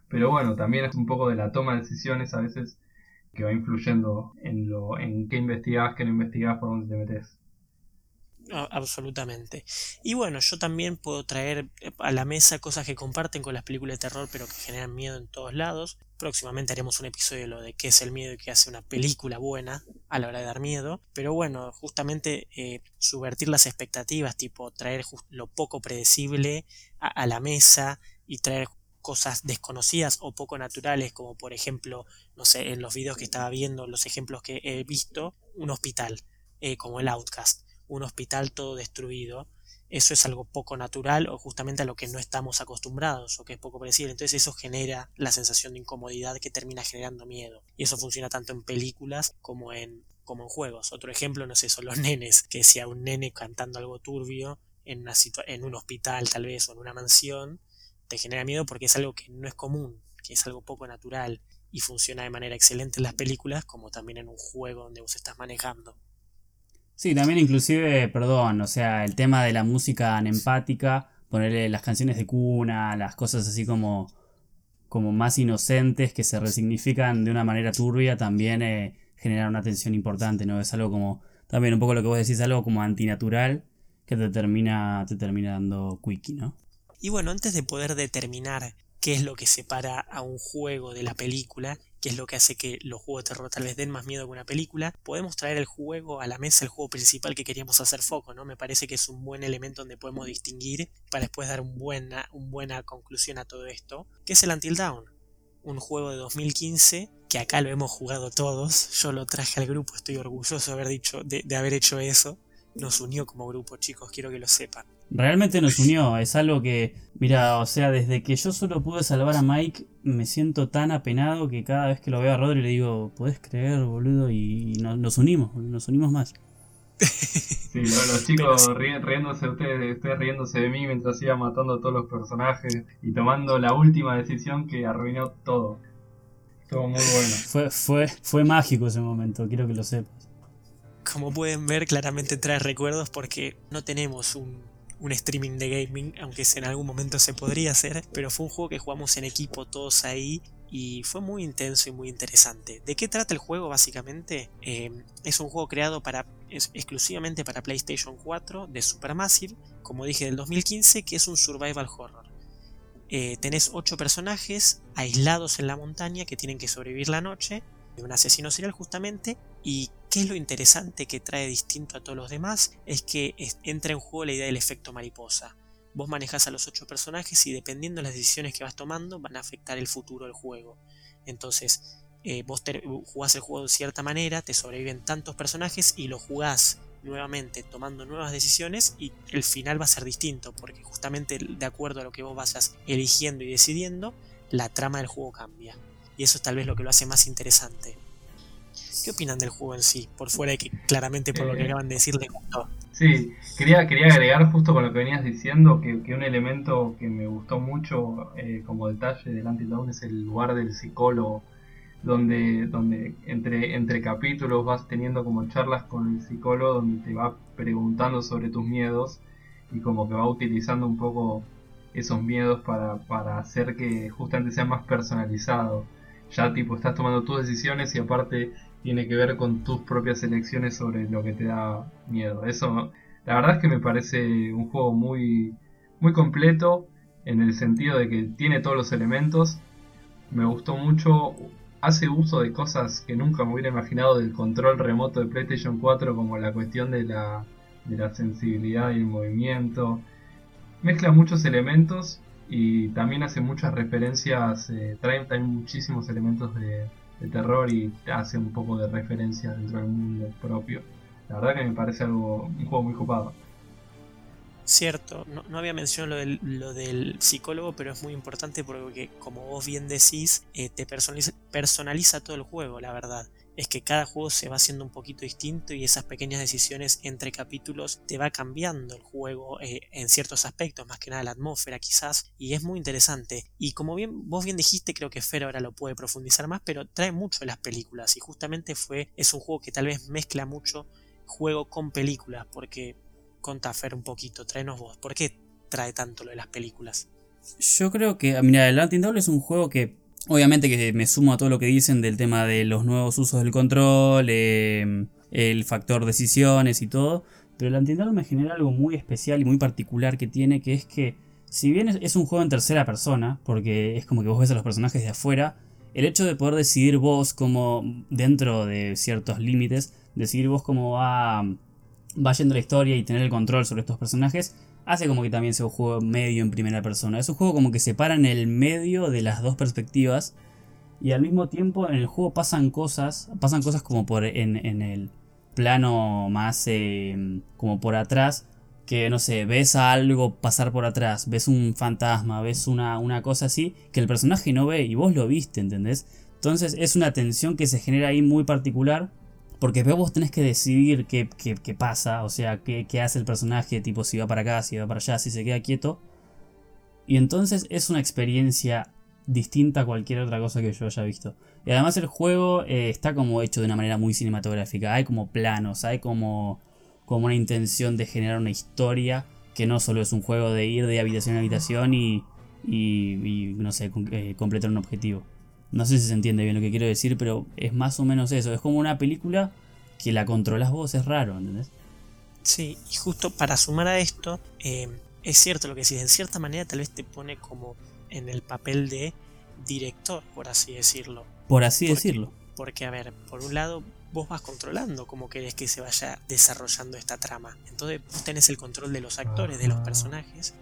Pero bueno, también es un poco de la toma de decisiones a veces que va influyendo en lo en qué investigás, qué no investigás, por dónde te metes. Absolutamente. Y bueno, yo también puedo traer eh, a la mesa cosas que comparten con las películas de terror, pero que generan miedo en todos lados. Próximamente haremos un episodio de lo de qué es el miedo y qué hace una película buena a la hora de dar miedo. Pero bueno, justamente eh, subvertir las expectativas, tipo traer lo poco predecible a la mesa y traer cosas desconocidas o poco naturales, como por ejemplo, no sé, en los videos que estaba viendo, los ejemplos que he visto, un hospital, eh, como el Outcast, un hospital todo destruido. Eso es algo poco natural o justamente a lo que no estamos acostumbrados o que es poco predecible. Entonces eso genera la sensación de incomodidad que termina generando miedo. Y eso funciona tanto en películas como en, como en juegos. Otro ejemplo, no sé, son los nenes, que si a un nene cantando algo turbio en, una en un hospital tal vez o en una mansión, te genera miedo porque es algo que no es común, que es algo poco natural y funciona de manera excelente en las películas como también en un juego donde vos estás manejando. Sí, también inclusive, perdón, o sea, el tema de la música anempática, ponerle las canciones de cuna, las cosas así como, como más inocentes que se resignifican de una manera turbia, también eh, genera una tensión importante, ¿no? Es algo como, también un poco lo que vos decís, algo como antinatural que te termina, te termina dando quickie, ¿no? Y bueno, antes de poder determinar qué es lo que separa a un juego de la película, qué es lo que hace que los juegos de terror tal vez den más miedo que una película, podemos traer el juego a la mesa, el juego principal que queríamos hacer foco, ¿no? Me parece que es un buen elemento donde podemos distinguir para después dar buena, una buena conclusión a todo esto, que es el Until Dawn, un juego de 2015 que acá lo hemos jugado todos, yo lo traje al grupo, estoy orgulloso de haber dicho, de haber hecho eso, nos unió como grupo, chicos, quiero que lo sepan realmente nos unió. Es algo que, mira, o sea, desde que yo solo pude salvar a Mike, me siento tan apenado que cada vez que lo veo a Rodri le digo, ¿puedes creer, boludo? Y nos unimos, nos unimos más. Sí, los, chicos riéndose, ustedes, ustedes riéndose de mí mientras iba matando a todos los personajes y tomando la última decisión que arruinó todo. Estuvo muy bueno. Fue, fue, fue mágico ese momento, quiero que lo sepas. Como pueden ver, claramente trae recuerdos porque no tenemos un streaming de gaming, aunque en algún momento se podría hacer, pero fue un juego que jugamos en equipo todos ahí y fue muy intenso y muy interesante. ¿De qué trata el juego básicamente? Eh, es un juego creado para, exclusivamente para PlayStation 4 de Supermassive, como dije del 2015, que es un survival horror. Eh, tenés 8 personajes aislados en la montaña que tienen que sobrevivir la noche de un asesino serial justamente y qué es lo interesante que trae distinto a todos los demás es que entra en juego la idea del efecto mariposa. Vos manejas a los ocho personajes y dependiendo de las decisiones que vas tomando van a afectar el futuro del juego. Entonces, eh, vos jugás el juego de cierta manera, te sobreviven tantos personajes y lo jugás nuevamente tomando nuevas decisiones y el final va a ser distinto porque justamente de acuerdo a lo que vos vayas eligiendo y decidiendo, la trama del juego cambia y eso es tal vez lo que lo hace más interesante. ¿Qué opinan del juego en sí? Por fuera de que claramente por lo que eh, acaban de decir les gustó. Sí, quería, quería agregar justo con lo que venías diciendo que, un elemento que me gustó mucho eh, como detalle del Antidown es el lugar del psicólogo, donde, donde entre, entre capítulos vas teniendo como charlas con el psicólogo donde te va preguntando sobre tus miedos y como que va utilizando un poco esos miedos para, para hacer que justamente sea más personalizado ya tipo estás tomando tus decisiones y aparte tiene que ver con tus propias elecciones sobre lo que te da miedo. Eso, la verdad es que me parece un juego muy, muy completo en el sentido de que tiene todos los elementos. Me gustó mucho, hace uso de cosas que nunca me hubiera imaginado del control remoto de PlayStation 4 como la cuestión de la, de la sensibilidad y el movimiento. Mezcla muchos elementos y también hace muchas referencias, eh, trae, muchísimos elementos de, terror y hace un poco de referencia dentro del mundo propio. La verdad que me parece algo un juego muy copado. Cierto, no, había mencionado lo del, lo del, psicólogo, pero es muy importante porque, como vos bien decís, eh, te personaliza todo el juego, la verdad es que cada juego se va haciendo un poquito distinto y esas pequeñas decisiones entre capítulos te va cambiando el juego eh, en ciertos aspectos, más que nada la atmósfera quizás, y es muy interesante. Y como bien vos bien dijiste, creo que Fer ahora lo puede profundizar más, pero trae mucho de las películas y justamente fue es un juego que tal vez mezcla mucho juego con películas, porque contá Fer un poquito, traenos vos, ¿por qué trae tanto lo de las películas? Yo creo que, mira, el Latin Double es un juego que, obviamente que me sumo a todo lo que dicen del tema de los nuevos usos del control, em, el factor decisiones y todo, pero el Double me genera algo muy especial y muy particular que tiene, que es que, si bien es un juego en tercera persona, porque es como que vos ves a los personajes de afuera, el hecho de poder decidir vos como dentro de ciertos límites, decidir vos cómo va, va yendo la historia y tener el control sobre estos personajes, hace como que también sea un juego medio en primera persona. Es un juego como que se para en el medio de las dos perspectivas y al mismo tiempo en el juego pasan cosas, pasan cosas como por en, el plano más eh, como por atrás que no sé, ves a algo pasar por atrás, ves un fantasma, ves una, una cosa así, que el personaje no ve y vos lo viste, ¿entendés? Entonces es una tensión que se genera ahí muy particular, porque vos tenés que decidir qué, pasa, o sea, qué, hace el personaje, tipo si va para acá, si va para allá, si se queda quieto. Y entonces es una experiencia distinta a cualquier otra cosa que yo haya visto. Y además el juego eh, está como hecho de una manera muy cinematográfica, hay como planos, hay como como una intención de generar una historia que no solo es un juego de ir de habitación a habitación y, y, no sé, eh, completar un objetivo. No sé si se entiende bien lo que quiero decir, pero es más o menos eso. Es como una película que la controlas vos, es raro, ¿entendés? Sí, y justo para sumar a esto, eh, es cierto lo que decís, en cierta manera tal vez te pone como en el papel de director, por así decirlo. Por así decirlo. Porque, a ver, por un lado, vos vas controlando cómo querés que se vaya desarrollando esta trama. Entonces vos tenés el control de los actores, de los personajes,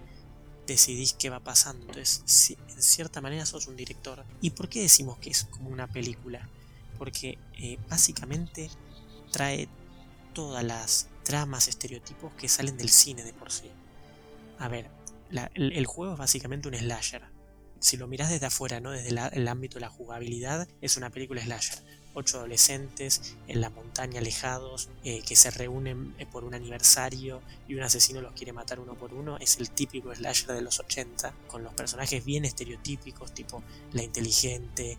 decidís qué va pasando. Entonces, en cierta manera sos un director. ¿Y por qué decimos que es como una película? Porque eh, básicamente trae todas las tramas, estereotipos que salen del cine de por sí. A ver, el, juego es básicamente un slasher. Si lo mirás desde afuera, ¿no? Desde el ámbito de la jugabilidad, es una película slasher ocho adolescentes en la montaña alejados eh, que se reúnen eh, por un aniversario y un asesino los quiere matar uno por uno. Es el típico slasher de los 80, con los personajes bien estereotípicos, tipo la inteligente,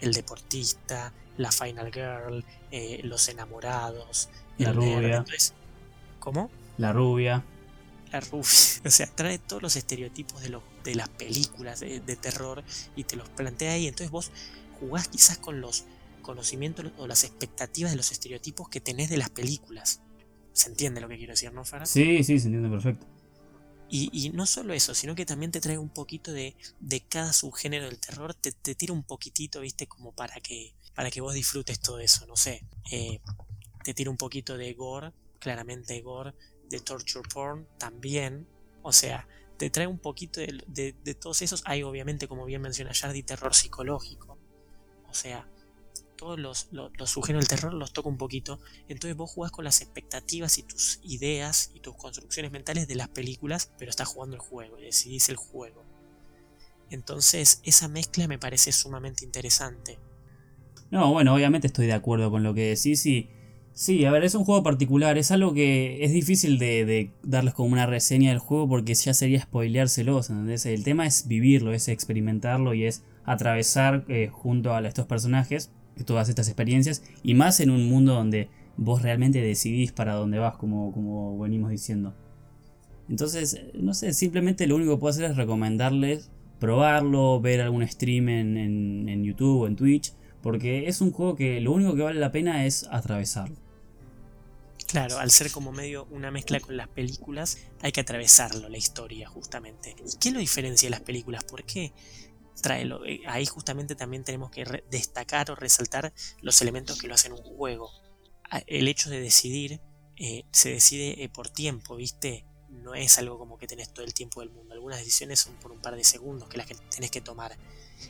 el deportista, la final girl, eh, los enamorados, la rubia. ¿Cómo? La rubia. La rubia. O sea, trae todos los estereotipos de, de las películas de, de terror y te los plantea ahí. Entonces vos jugás quizás con los conocimiento o las expectativas de los estereotipos que tenés de las películas. ¿Se entiende lo que quiero decir, no, Farah? Sí, sí, se entiende perfecto. Y, no solo eso, sino que también te trae un poquito de, de cada subgénero del terror, te, tira un poquitito, viste, como para que, para que vos disfrutes todo eso, no sé. Eh, te tira un poquito de gore, claramente gore, de torture porn también, o sea, te trae un poquito de, de, todos esos. Hay obviamente, como bien menciona Jardi, terror psicológico. O sea, todos los, los, del terror los toca un poquito. Entonces vos jugás con las expectativas y tus ideas y tus construcciones mentales de las películas, pero estás jugando el juego y decidís el juego. Entonces esa mezcla me parece sumamente interesante. No, bueno, obviamente estoy de acuerdo con lo que decís y... Sí, a ver, es un juego particular, es algo que es difícil de, darles como una reseña del juego porque ya sería spoileárselos, ¿entendés? El tema es vivirlo, es experimentarlo y es atravesar eh, junto a estos personajes todas estas experiencias y más en un mundo donde vos realmente decidís para dónde vas, como, como venimos diciendo. Entonces, no sé, simplemente lo único que puedo hacer es recomendarles probarlo, ver algún stream en, en, YouTube o en Twitch, porque es un juego que lo único que vale la pena es atravesarlo. Claro, al ser como medio una mezcla con las películas, hay que atravesarlo, la historia, justamente. ¿Y qué lo diferencia de las películas? ¿Por qué? Tráelo. Eh, ahí justamente también tenemos que destacar o resaltar los elementos que lo hacen un juego. El hecho de decidir eh, se decide eh, por tiempo, ¿viste? No es algo como que tenés todo el tiempo del mundo. Algunas decisiones son por un par de segundos que las que tenés que tomar.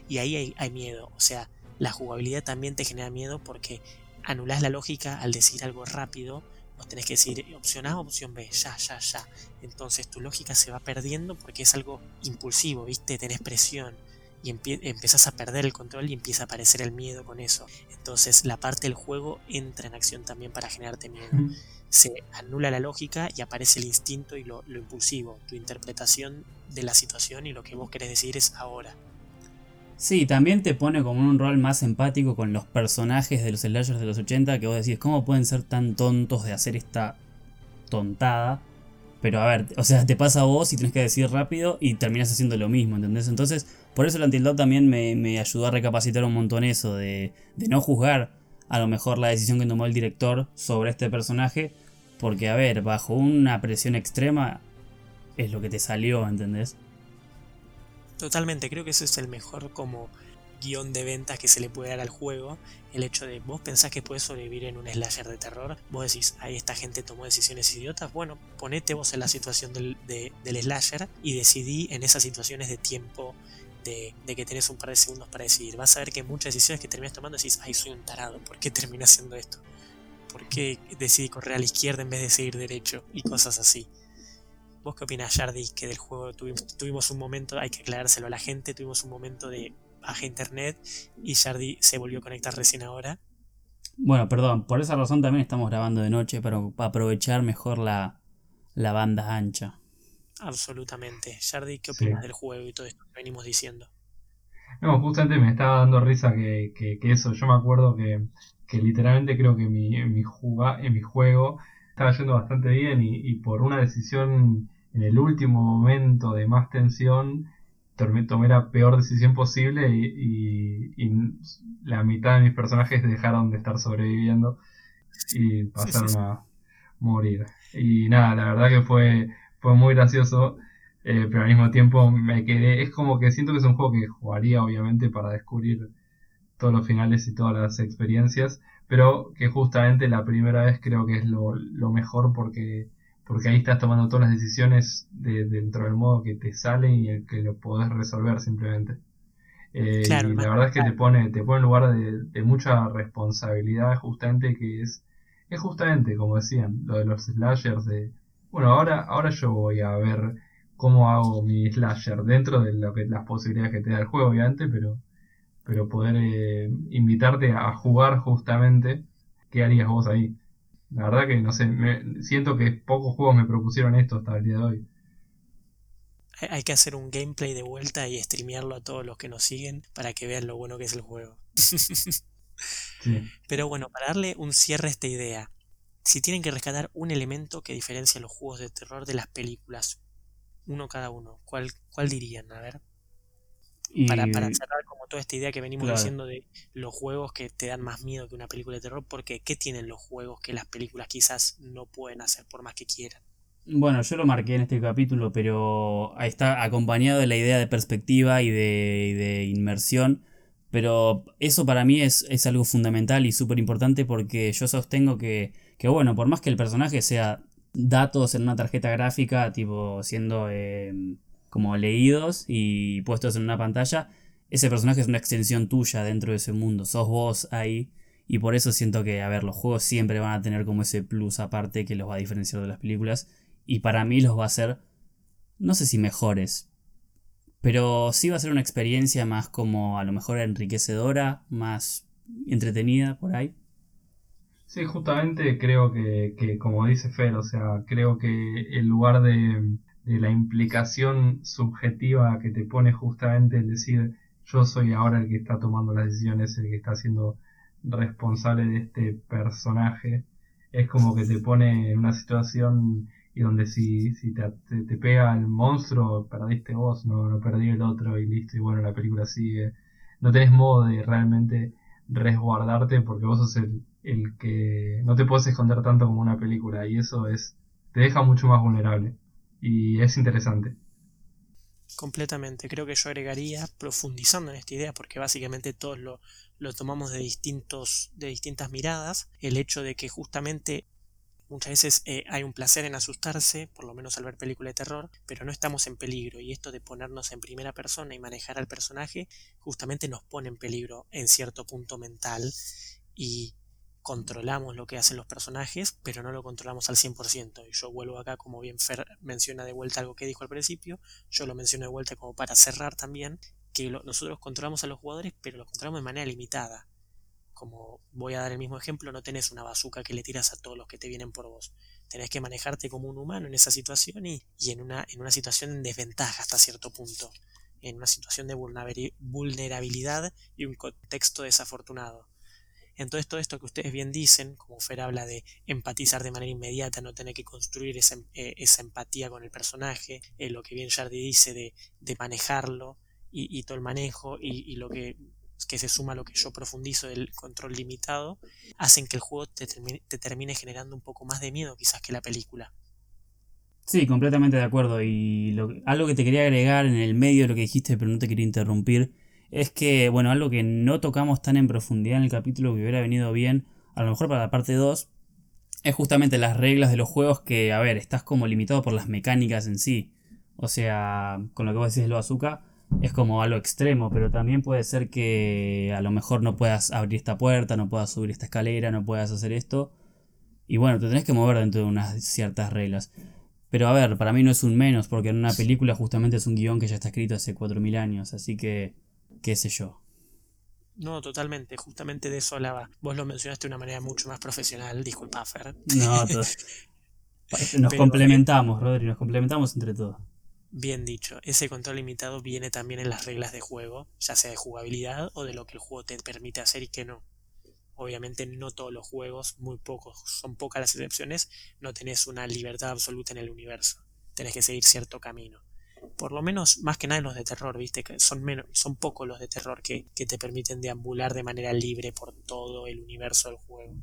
Y ahí hay, miedo. O sea, la jugabilidad también te genera miedo porque anulás la lógica al decir algo rápido. Vos tenés que decir opción A, opción B, ya, ya, ya. Entonces tu lógica se va perdiendo porque es algo impulsivo, ¿viste? Tenés presión y empezás a perder el control y empieza a aparecer el miedo con eso. Entonces la parte del juego entra en acción también para generarte miedo. Se anula la lógica y aparece el instinto y lo, impulsivo, tu interpretación de la situación y lo que vos querés decir es ahora. Sí, también te pone como un rol más empático con los personajes de los slashers de los 80 que vos decís, ¿cómo pueden ser tan tontos de hacer esta tontada? Pero a ver, o sea, te pasa a vos y tienes que decir rápido y terminas haciendo lo mismo, ¿entendés? Entonces, por eso el Until también me, ayudó a recapacitar un montón eso, de, de no juzgar a lo mejor la decisión que tomó el director sobre este personaje, porque a ver, bajo una presión extrema es lo que te salió, ¿entendés? Totalmente, creo que ese es el mejor como guion de ventas que se le puede dar al juego. El hecho de vos pensás que puedes sobrevivir en un slasher de terror, vos decís, ahí esta gente tomó decisiones idiotas. Bueno, ponete vos en la situación del, del slasher y decidí en esas situaciones de tiempo de, que tenés un par de segundos para decidir. Vas a ver que muchas decisiones que terminas tomando decís, ay, soy un tarado, ¿por qué terminé haciendo esto? ¿Por qué decidí correr a la izquierda en vez de seguir derecho? Y cosas así. ¿Vos qué opinas, Jardi? Que del juego tuvimos, un momento, hay que aclarárselo a la gente, tuvimos un momento de baja internet y Jardi se volvió a conectar recién ahora. Bueno, perdón, por esa razón también estamos grabando de noche para aprovechar mejor la, banda ancha. Absolutamente. Jardi, ¿qué opinas del juego y todo esto que venimos diciendo? No, justamente me estaba dando risa que, eso, yo me acuerdo que, literalmente creo que mi, mi, en mi juego estaba yendo bastante bien y, por una decisión en el último momento de más tensión tomé, la peor decisión posible y, la mitad de mis personajes dejaron de estar sobreviviendo y pasaron a morir. Y nada, la verdad que fue, fue muy gracioso, eh, pero al mismo tiempo me quedé, es como que siento que es un juego que jugaría obviamente para descubrir todos los finales y todas las experiencias, pero que justamente la primera vez creo que es lo, mejor porque, porque ahí estás tomando todas las decisiones de, dentro del modo que te sale y el que lo podés resolver simplemente. Eh, y la verdad es que te pone, te pone en lugar de, mucha responsabilidad justamente que es, es justamente como decían, lo de los slashers de, bueno, ahora, ahora yo voy a ver cómo hago mi slasher dentro de lo que las posibilidades que te da el juego obviamente, pero pero poder eh, invitarte a jugar justamente, ¿qué harías vos ahí? La verdad que no sé, me, siento que pocos juegos me propusieron esto hasta el día de hoy. Hay que hacer un gameplay de vuelta y streamearlo a todos los que nos siguen para que vean lo bueno que es el juego. Pero bueno, para darle un cierre a esta idea, si tienen que rescatar un elemento que diferencia los juegos de terror de las películas, uno cada uno, ¿cuál, cuál dirían? A ver. Para, cerrar como toda esta idea que venimos diciendo de los juegos que te dan más miedo que una película de terror, porque ¿qué tienen los juegos que las películas quizás no pueden hacer por más que quieran? Bueno, yo lo marqué en este capítulo, pero ahí está acompañado de la idea de perspectiva y de, inmersión. Pero eso para mí es, es algo fundamental y súper importante porque yo sostengo que, que, bueno, por más que el personaje sea datos en una tarjeta gráfica, tipo siendo eh, como leídos y puestos en una pantalla, ese personaje es una extensión tuya dentro de ese mundo, sos vos ahí. Y por eso siento que, a ver, los juegos siempre van a tener como ese plus aparte que los va a diferenciar de las películas. Y para mí los va a hacer, no sé si mejores, pero sí va a ser una experiencia más como a lo mejor enriquecedora, más entretenida por ahí. Sí, justamente creo que, que como dice Fer, o sea, creo que el lugar de, de la implicación subjetiva que te pone justamente el decir yo soy ahora el que está tomando las decisiones, el que está siendo responsable de este personaje, es como que te pone en una situación y donde si, si te, te, pega el monstruo, perdiste vos, no, no perdí el otro y listo, y bueno, la película sigue. No tenés modo de realmente resguardarte porque vos sos el, el que no te puedes esconder tanto como una película y eso es te deja mucho más vulnerable y es interesante. Completamente, creo que yo agregaría, profundizando en esta idea, porque básicamente todos lo, lo tomamos de, distintos, de distintas miradas, el hecho de que justamente muchas veces eh, hay un placer en asustarse, por lo menos al ver películas de terror, pero no estamos en peligro y esto de ponernos en primera persona y manejar al personaje justamente nos pone en peligro en cierto punto mental y controlamos lo que hacen los personajes, pero no lo controlamos al 100%. Y yo vuelvo acá, como bien menciona de vuelta algo que dijo al principio, yo lo menciono de vuelta como para cerrar también, que nosotros controlamos a los jugadores, pero los controlamos de manera limitada. Como voy a dar el mismo ejemplo, no tenés una bazuca que le tiras a todos los que te vienen por vos. Tenés que manejarte como un humano en esa situación y, y en, una, en una situación en desventaja hasta cierto punto. en una situación de vulnerabilidad y un contexto desafortunado. Entonces todo esto que ustedes bien dicen, como Fer habla de empatizar de manera inmediata, no tener que construir esa, eh, empatía con el personaje, eh, lo que bien Jardy dice de, manejarlo y, todo el manejo y, lo que, se suma a lo que yo profundizo del control limitado, hacen que el juego te, termine, generando un poco más de miedo quizás que la película. Sí, completamente de acuerdo. Y algo que te quería agregar en el medio de lo que dijiste, pero no te quería interrumpir, es que, bueno, algo que no tocamos tan en profundidad en el capítulo que hubiera venido bien, a lo mejor para la parte 2, es justamente las reglas de los juegos que, a ver, estás como limitado por las mecánicas en sí. O sea, con lo que vos decís lo azúcar, es como algo extremo, pero también puede ser que a lo mejor no puedas abrir esta puerta, no puedas subir esta escalera, no puedas hacer esto. Y bueno, te tenés que mover dentro de unas ciertas reglas. Pero a ver, para mí no es un menos, porque en una película justamente es un guion que ya está escrito hace 4.000 años, así que qué sé yo. No, totalmente, justamente de eso hablaba. Vos lo mencionaste de una manera mucho más profesional, disculpa, Fer. No, nos complementamos, Rodri, nos complementamos entre todos. Bien dicho, ese control limitado viene también en las reglas de juego, ya sea de jugabilidad o de lo que el juego te permite hacer y que no. Obviamente no todos los juegos, muy pocos, son pocas las excepciones, no tenés una libertad absoluta en el universo. Tenés que seguir cierto camino por lo menos más que nada los de terror, viste, que son menos, son pocos los de terror que, que te permiten deambular de manera libre por todo el universo del juego.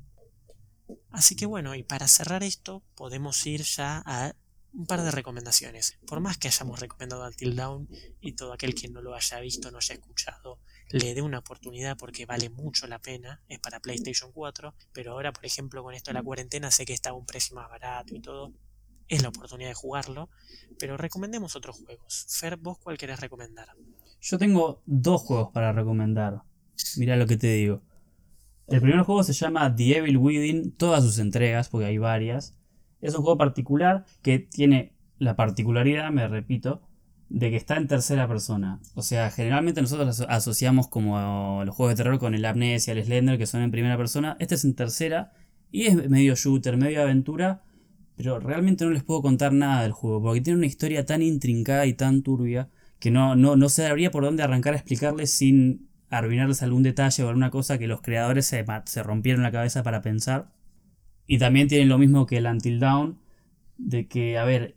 Así que bueno, y para cerrar esto, podemos ir ya a un par de recomendaciones. Por más que hayamos recomendado Until Dawn y todo aquel que no lo haya visto, no haya escuchado, le dé una oportunidad porque vale mucho la pena, es para PlayStation 4, pero ahora por ejemplo con esto de la cuarentena sé que está a un precio más barato y todo, es la oportunidad de jugarlo, pero recomendemos otros juegos. Fer, ¿vos cuál querés recomendar? Yo tengo dos juegos para recomendar. Mira lo que te digo. El primer juego se llama The Evil Within, todas sus entregas, porque hay varias. Es un juego particular que tiene la particularidad, me repito, de que está en tercera persona. O sea, generalmente nosotros asociamos como los juegos de terror con el Amnesia, el Slender, que son en primera persona. Este es en tercera y es medio shooter, medio aventura, pero realmente no les puedo contar nada del juego, porque tiene una historia tan intrincada y tan turbia que no, no, no sabría por dónde arrancar a explicarles sin arruinarles algún detalle o alguna cosa que los creadores se, se rompieron la cabeza para pensar. Y también tienen lo mismo que el Until Dawn, de que, a ver,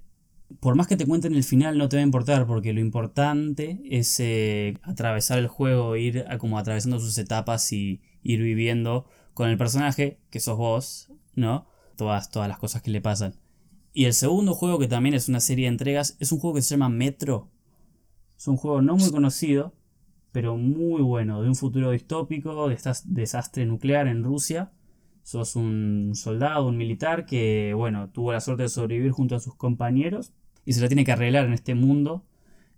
por más que te cuenten el final no te va a importar, porque lo importante es eh, atravesar el juego, ir como atravesando sus etapas y ir viviendo con el personaje, que sos vos, ¿no? Todas, todas las cosas que le pasan. Y el segundo juego, que también es una serie de entregas, es un juego que se llama Metro. Es un juego no muy conocido, pero muy bueno, de un futuro distópico, de desastre nuclear en Rusia. Sos un soldado, un militar que, bueno, tuvo la suerte de sobrevivir junto a sus compañeros y se la tiene que arreglar en este mundo.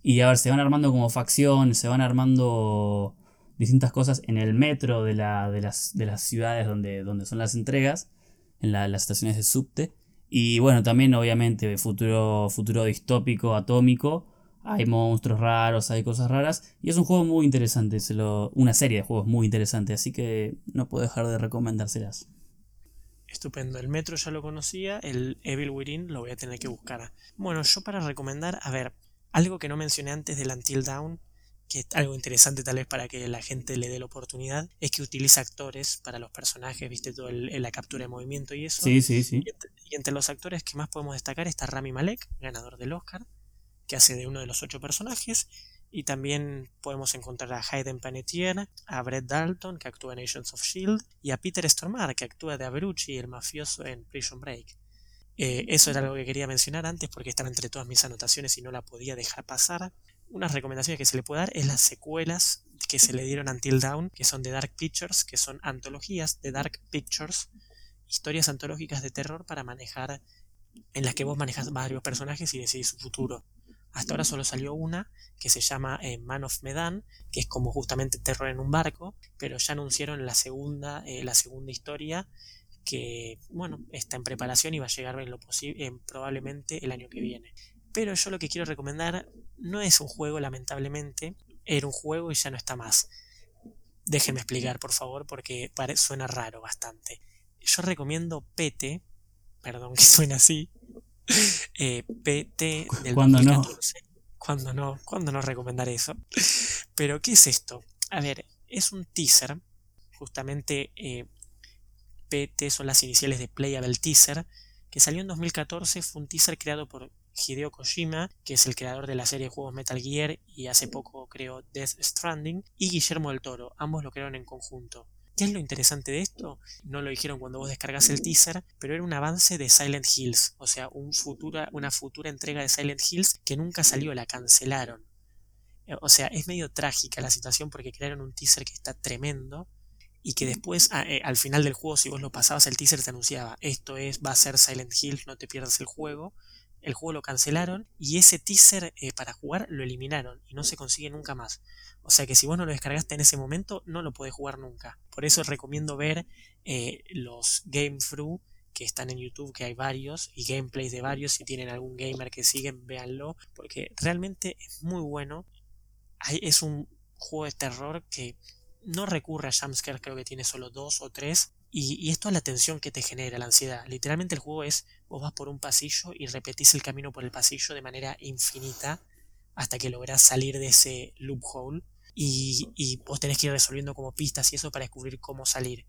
Y a ver, se van armando como facciones, se van armando distintas cosas en el metro de, la, de, las, de las ciudades donde, donde son las entregas en las estaciones de subte. Y bueno, también obviamente futuro, futuro distópico, atómico. Hay monstruos raros, hay cosas raras. Y es un juego muy interesante, una serie de juegos muy interesante, así que no puedo dejar de recomendárselas. Estupendo, el Metro ya lo conocía, el Evil Within lo voy a tener que buscar. Bueno, yo para recomendar, a ver, algo que no mencioné antes del Until Down que es algo interesante tal vez para que la gente le dé la oportunidad, es que utiliza actores para los personajes, viste, todo la captura de movimiento y eso. Sí, sí, sí. Y entre, los actores que más podemos destacar está Rami Malek, ganador del Oscar, que hace de uno de los ocho personajes. Y también podemos encontrar a Hayden Panettiere, a Brett Dalton, que actúa en Agents of Shield, y a Peter Stormare, que actúa de Aberucci, el mafioso en Prison Break. Eh, eso era algo que quería mencionar antes porque estaba entre todas mis anotaciones y no la podía dejar pasar unas recomendaciones que se le puede dar es las secuelas que se le dieron a Until Dawn, que son de Dark Pictures, que son antologías de Dark Pictures, historias antológicas de terror para manejar, en las que vos manejas varios personajes y decidís su futuro. Hasta ahora solo salió una que se llama eh, Man of Medan, que es como justamente terror en un barco, pero ya anunciaron la segunda, eh, la segunda historia que bueno está en preparación y va a llegar en lo posible probablemente el año que viene. Pero yo lo que quiero recomendar no es un juego, lamentablemente. Era un juego y ya no está más. Déjenme explicar, por favor, porque suena raro bastante. Yo recomiendo PT, perdón que suena así, eh, PT del ¿Cuándo 2014. ¿Cuándo no? ¿Cuándo no recomendar eso? Pero, ¿qué es esto? A ver, es un teaser. Justamente eh, PT son las iniciales de Playable Teaser. Que salió en 2014. Fue un teaser creado por Hideo Kojima, que es el creador de la serie de juegos Metal Gear y hace poco creó Death Stranding, y Guillermo del Toro. Ambos lo crearon en conjunto. ¿Qué es lo interesante de esto? No lo dijeron cuando vos descargas el teaser, pero era un avance de Silent Hills, o sea, una futura entrega de Silent Hills que nunca salió, la cancelaron. Eh, o sea, es medio trágica la situación porque crearon un teaser que está tremendo y que después, ah, eh, al final del juego, si vos lo pasabas, el teaser te anunciaba, esto es, va a ser Silent Hills, no te pierdas el juego. El juego lo cancelaron y ese teaser eh, para jugar lo eliminaron y no se consigue nunca más. O sea que si vos no lo descargaste en ese momento, no lo podés jugar nunca. Por eso recomiendo ver eh, los Game Through que están en YouTube, que hay varios, y gameplays de varios. Si tienen algún gamer que siguen, véanlo, porque realmente es muy bueno. es un juego de terror que no recurre a jumpscares, creo que tiene solo dos o tres. Y, y, es toda la tensión que te genera, la ansiedad. Literalmente el juego es, vos vas por un pasillo y repetís el camino por el pasillo de manera infinita hasta que lográs salir de ese loophole y, y vos tenés que ir resolviendo como pistas y eso para descubrir cómo salir.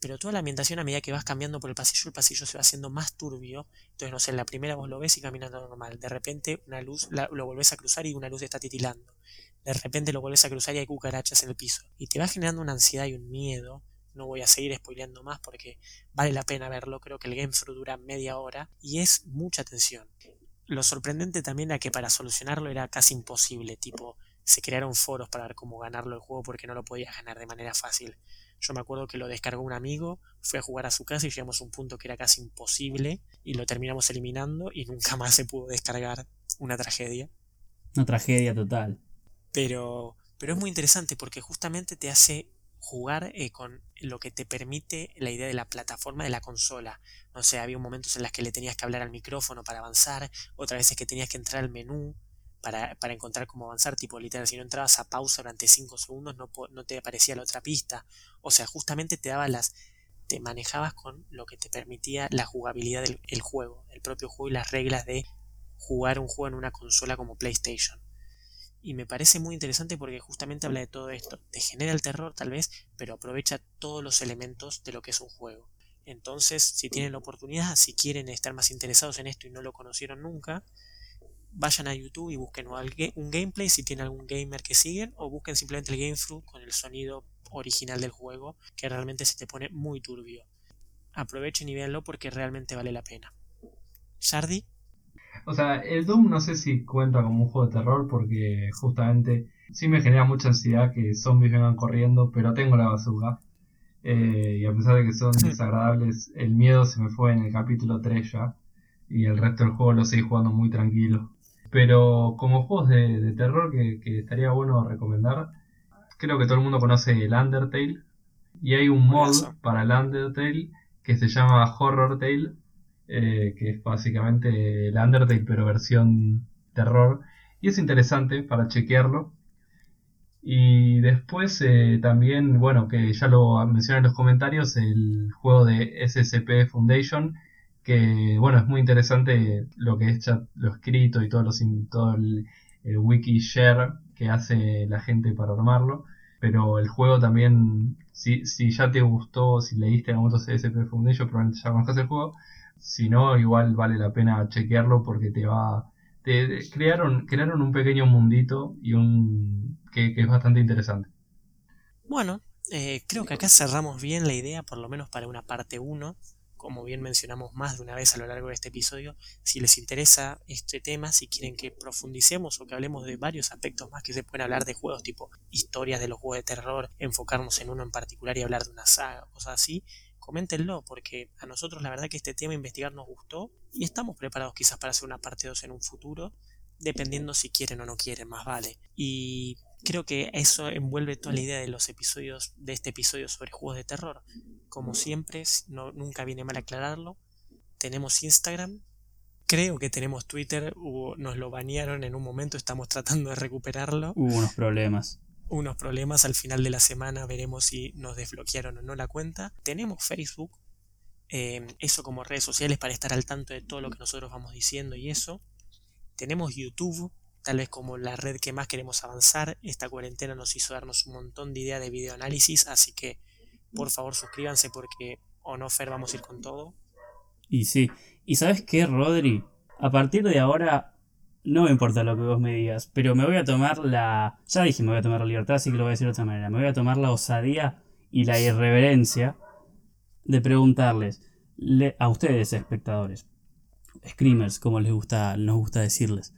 Pero toda la ambientación a medida que vas cambiando por el pasillo, el pasillo se va haciendo más turbio. Entonces, no sé, la primera vos lo ves y caminando normal. De repente una luz lo volvés a cruzar y una luz está titilando. De repente lo volvés a cruzar y hay cucarachas en el piso. Y te va generando una ansiedad y un miedo. No voy a seguir spoileando más porque vale la pena verlo. Creo que el game through dura media hora y es mucha tensión. Lo sorprendente también era que para solucionarlo era casi imposible. Tipo, se crearon foros para ver cómo ganarlo el juego porque no lo podías ganar de manera fácil. Yo me acuerdo que lo descargó un amigo, fue a jugar a su casa y llegamos a un punto que era casi imposible y lo terminamos eliminando y nunca más se pudo descargar. Una tragedia. Una tragedia total. Pero, pero es muy interesante porque justamente te hace jugar eh, con lo que te permite la idea de la plataforma de la consola. No sé, había momentos en los que le tenías que hablar al micrófono para avanzar, otras veces que tenías que entrar al menú para, para, encontrar cómo avanzar, tipo literal, si no entrabas a pausa durante 5 segundos no, no, te aparecía la otra pista. O sea, justamente te daba las. te manejabas con lo que te permitía la jugabilidad del juego, el propio juego y las reglas de jugar un juego en una consola como PlayStation. Y me parece muy interesante porque justamente habla de todo esto. Te genera el terror tal vez, pero aprovecha todos los elementos de lo que es un juego. Entonces, si tienen la oportunidad, si quieren estar más interesados en esto y no lo conocieron nunca, vayan a YouTube y busquen un gameplay si tienen algún gamer que siguen o busquen simplemente el game through con el sonido original del juego que realmente se te pone muy turbio. Aprovechen y véanlo porque realmente vale la pena. Shardy. O sea, el Doom no sé si cuenta como un juego de terror porque justamente sí me genera mucha ansiedad que zombies vengan corriendo, pero tengo la bazooka. Eh, y a pesar de que son desagradables, el miedo se me fue en el capítulo 3 ya. Y el resto del juego lo seguí jugando muy tranquilo. Pero como juegos de, terror que, estaría bueno recomendar, creo que todo el mundo conoce el Undertale. Y hay un mod para el Undertale que se llama Horror Tale, eh, que es básicamente el Undertale pero versión terror. Y es interesante para chequearlo. Y después eh, también, bueno, que ya lo mencioné en los comentarios, el juego de SCP Foundation, que bueno, es muy interesante lo que es lo escrito y todo, los, todo el, wiki share que hace la gente para armarlo, pero el juego también, si, si ya te gustó, si leíste en momento CSP Foundation, probablemente ya conozcas el juego, si no, igual vale la pena chequearlo porque te va... Te, crearon, crearon un pequeño mundito y un que, es bastante interesante. Bueno, eh, creo que acá cerramos bien la idea, por lo menos para una parte 1 como bien mencionamos más de una vez a lo largo de este episodio, si les interesa este tema, si quieren que profundicemos o que hablemos de varios aspectos más que se pueden hablar de juegos tipo historias de los juegos de terror, enfocarnos en uno en particular y hablar de una saga, cosas así, coméntenlo, porque a nosotros la verdad que este tema investigar nos gustó y estamos preparados quizás para hacer una parte 2 en un futuro, dependiendo si quieren o no quieren, más vale. Y creo que eso envuelve toda la idea de los episodios, de este episodio sobre juegos de terror como siempre, no, nunca viene mal aclararlo. Tenemos Instagram, creo que tenemos Twitter, nos lo banearon en un momento, estamos tratando de recuperarlo. Hubo unos problemas. Unos problemas, al final de la semana veremos si nos desbloquearon o no la cuenta. Tenemos Facebook, em, eso como redes sociales para estar al tanto de todo lo que nosotros vamos diciendo y eso. Tenemos YouTube, tal vez como la red que más queremos avanzar. Esta cuarentena nos hizo darnos un montón de ideas de videoanálisis, así que por favor suscríbanse porque o no, Fer, vamos a ir con todo. Y sí, y sabes qué, Rodri, a partir de ahora no me importa lo que vos me digas, pero me voy a tomar la... Ya dije, me voy a tomar la libertad, así que lo voy a decir de otra manera. Me voy a tomar la osadía y la irreverencia de preguntarles a ustedes, espectadores, screamers, como les gusta, nos gusta decirles,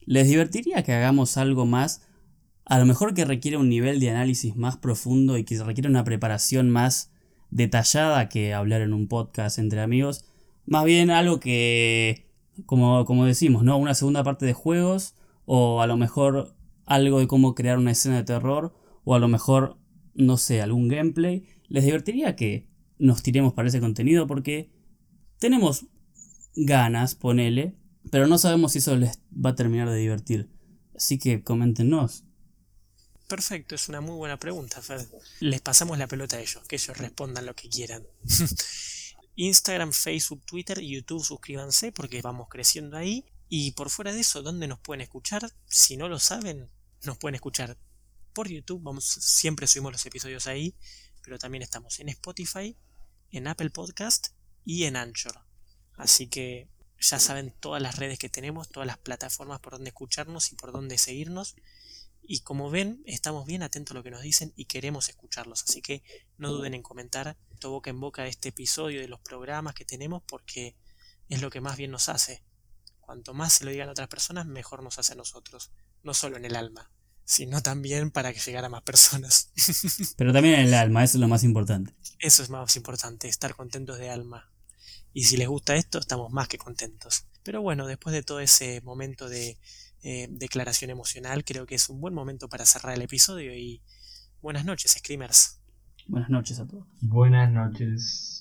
¿les divertiría que hagamos algo más? A lo mejor que requiere un nivel de análisis más profundo y que requiere una preparación más detallada que hablar en un podcast entre amigos. Más bien algo que, como, como decimos, ¿no? Una segunda parte de juegos o a lo mejor algo de cómo crear una escena de terror o a lo mejor, no sé, algún gameplay. ¿Les divertiría que nos tiremos para ese contenido? Porque tenemos ganas, ponele, pero no sabemos si eso les va a terminar de divertir. Así que coméntenos. Perfecto, es una muy buena pregunta, Fed. Les pasamos la pelota a ellos, que ellos respondan lo que quieran. Instagram, Facebook, Twitter, YouTube, suscríbanse porque vamos creciendo ahí. Y por fuera de eso, ¿dónde nos pueden escuchar? Si no lo saben, nos pueden escuchar por YouTube. Vamos, siempre subimos los episodios ahí, pero también estamos en Spotify, en Apple Podcast y en Anchor. Así que ya saben todas las redes que tenemos, todas las plataformas por donde escucharnos y por donde seguirnos. Y como ven, estamos bien atentos a lo que nos dicen y queremos escucharlos. Así que no duden en comentar todo boca en boca de este episodio, de los programas que tenemos, porque es lo que más bien nos hace. Cuanto más se lo digan a otras personas, mejor nos hace a nosotros. No solo en el alma, sino también para que llegara a más personas. Pero también en el alma, eso es lo más importante. Eso es más importante, estar contentos de alma. Y si les gusta esto, estamos más que contentos. Pero bueno, después de todo ese momento de eh, declaración emocional, creo que es un buen momento para cerrar el episodio y buenas noches, Screamers. Buenas noches a todos. Buenas noches.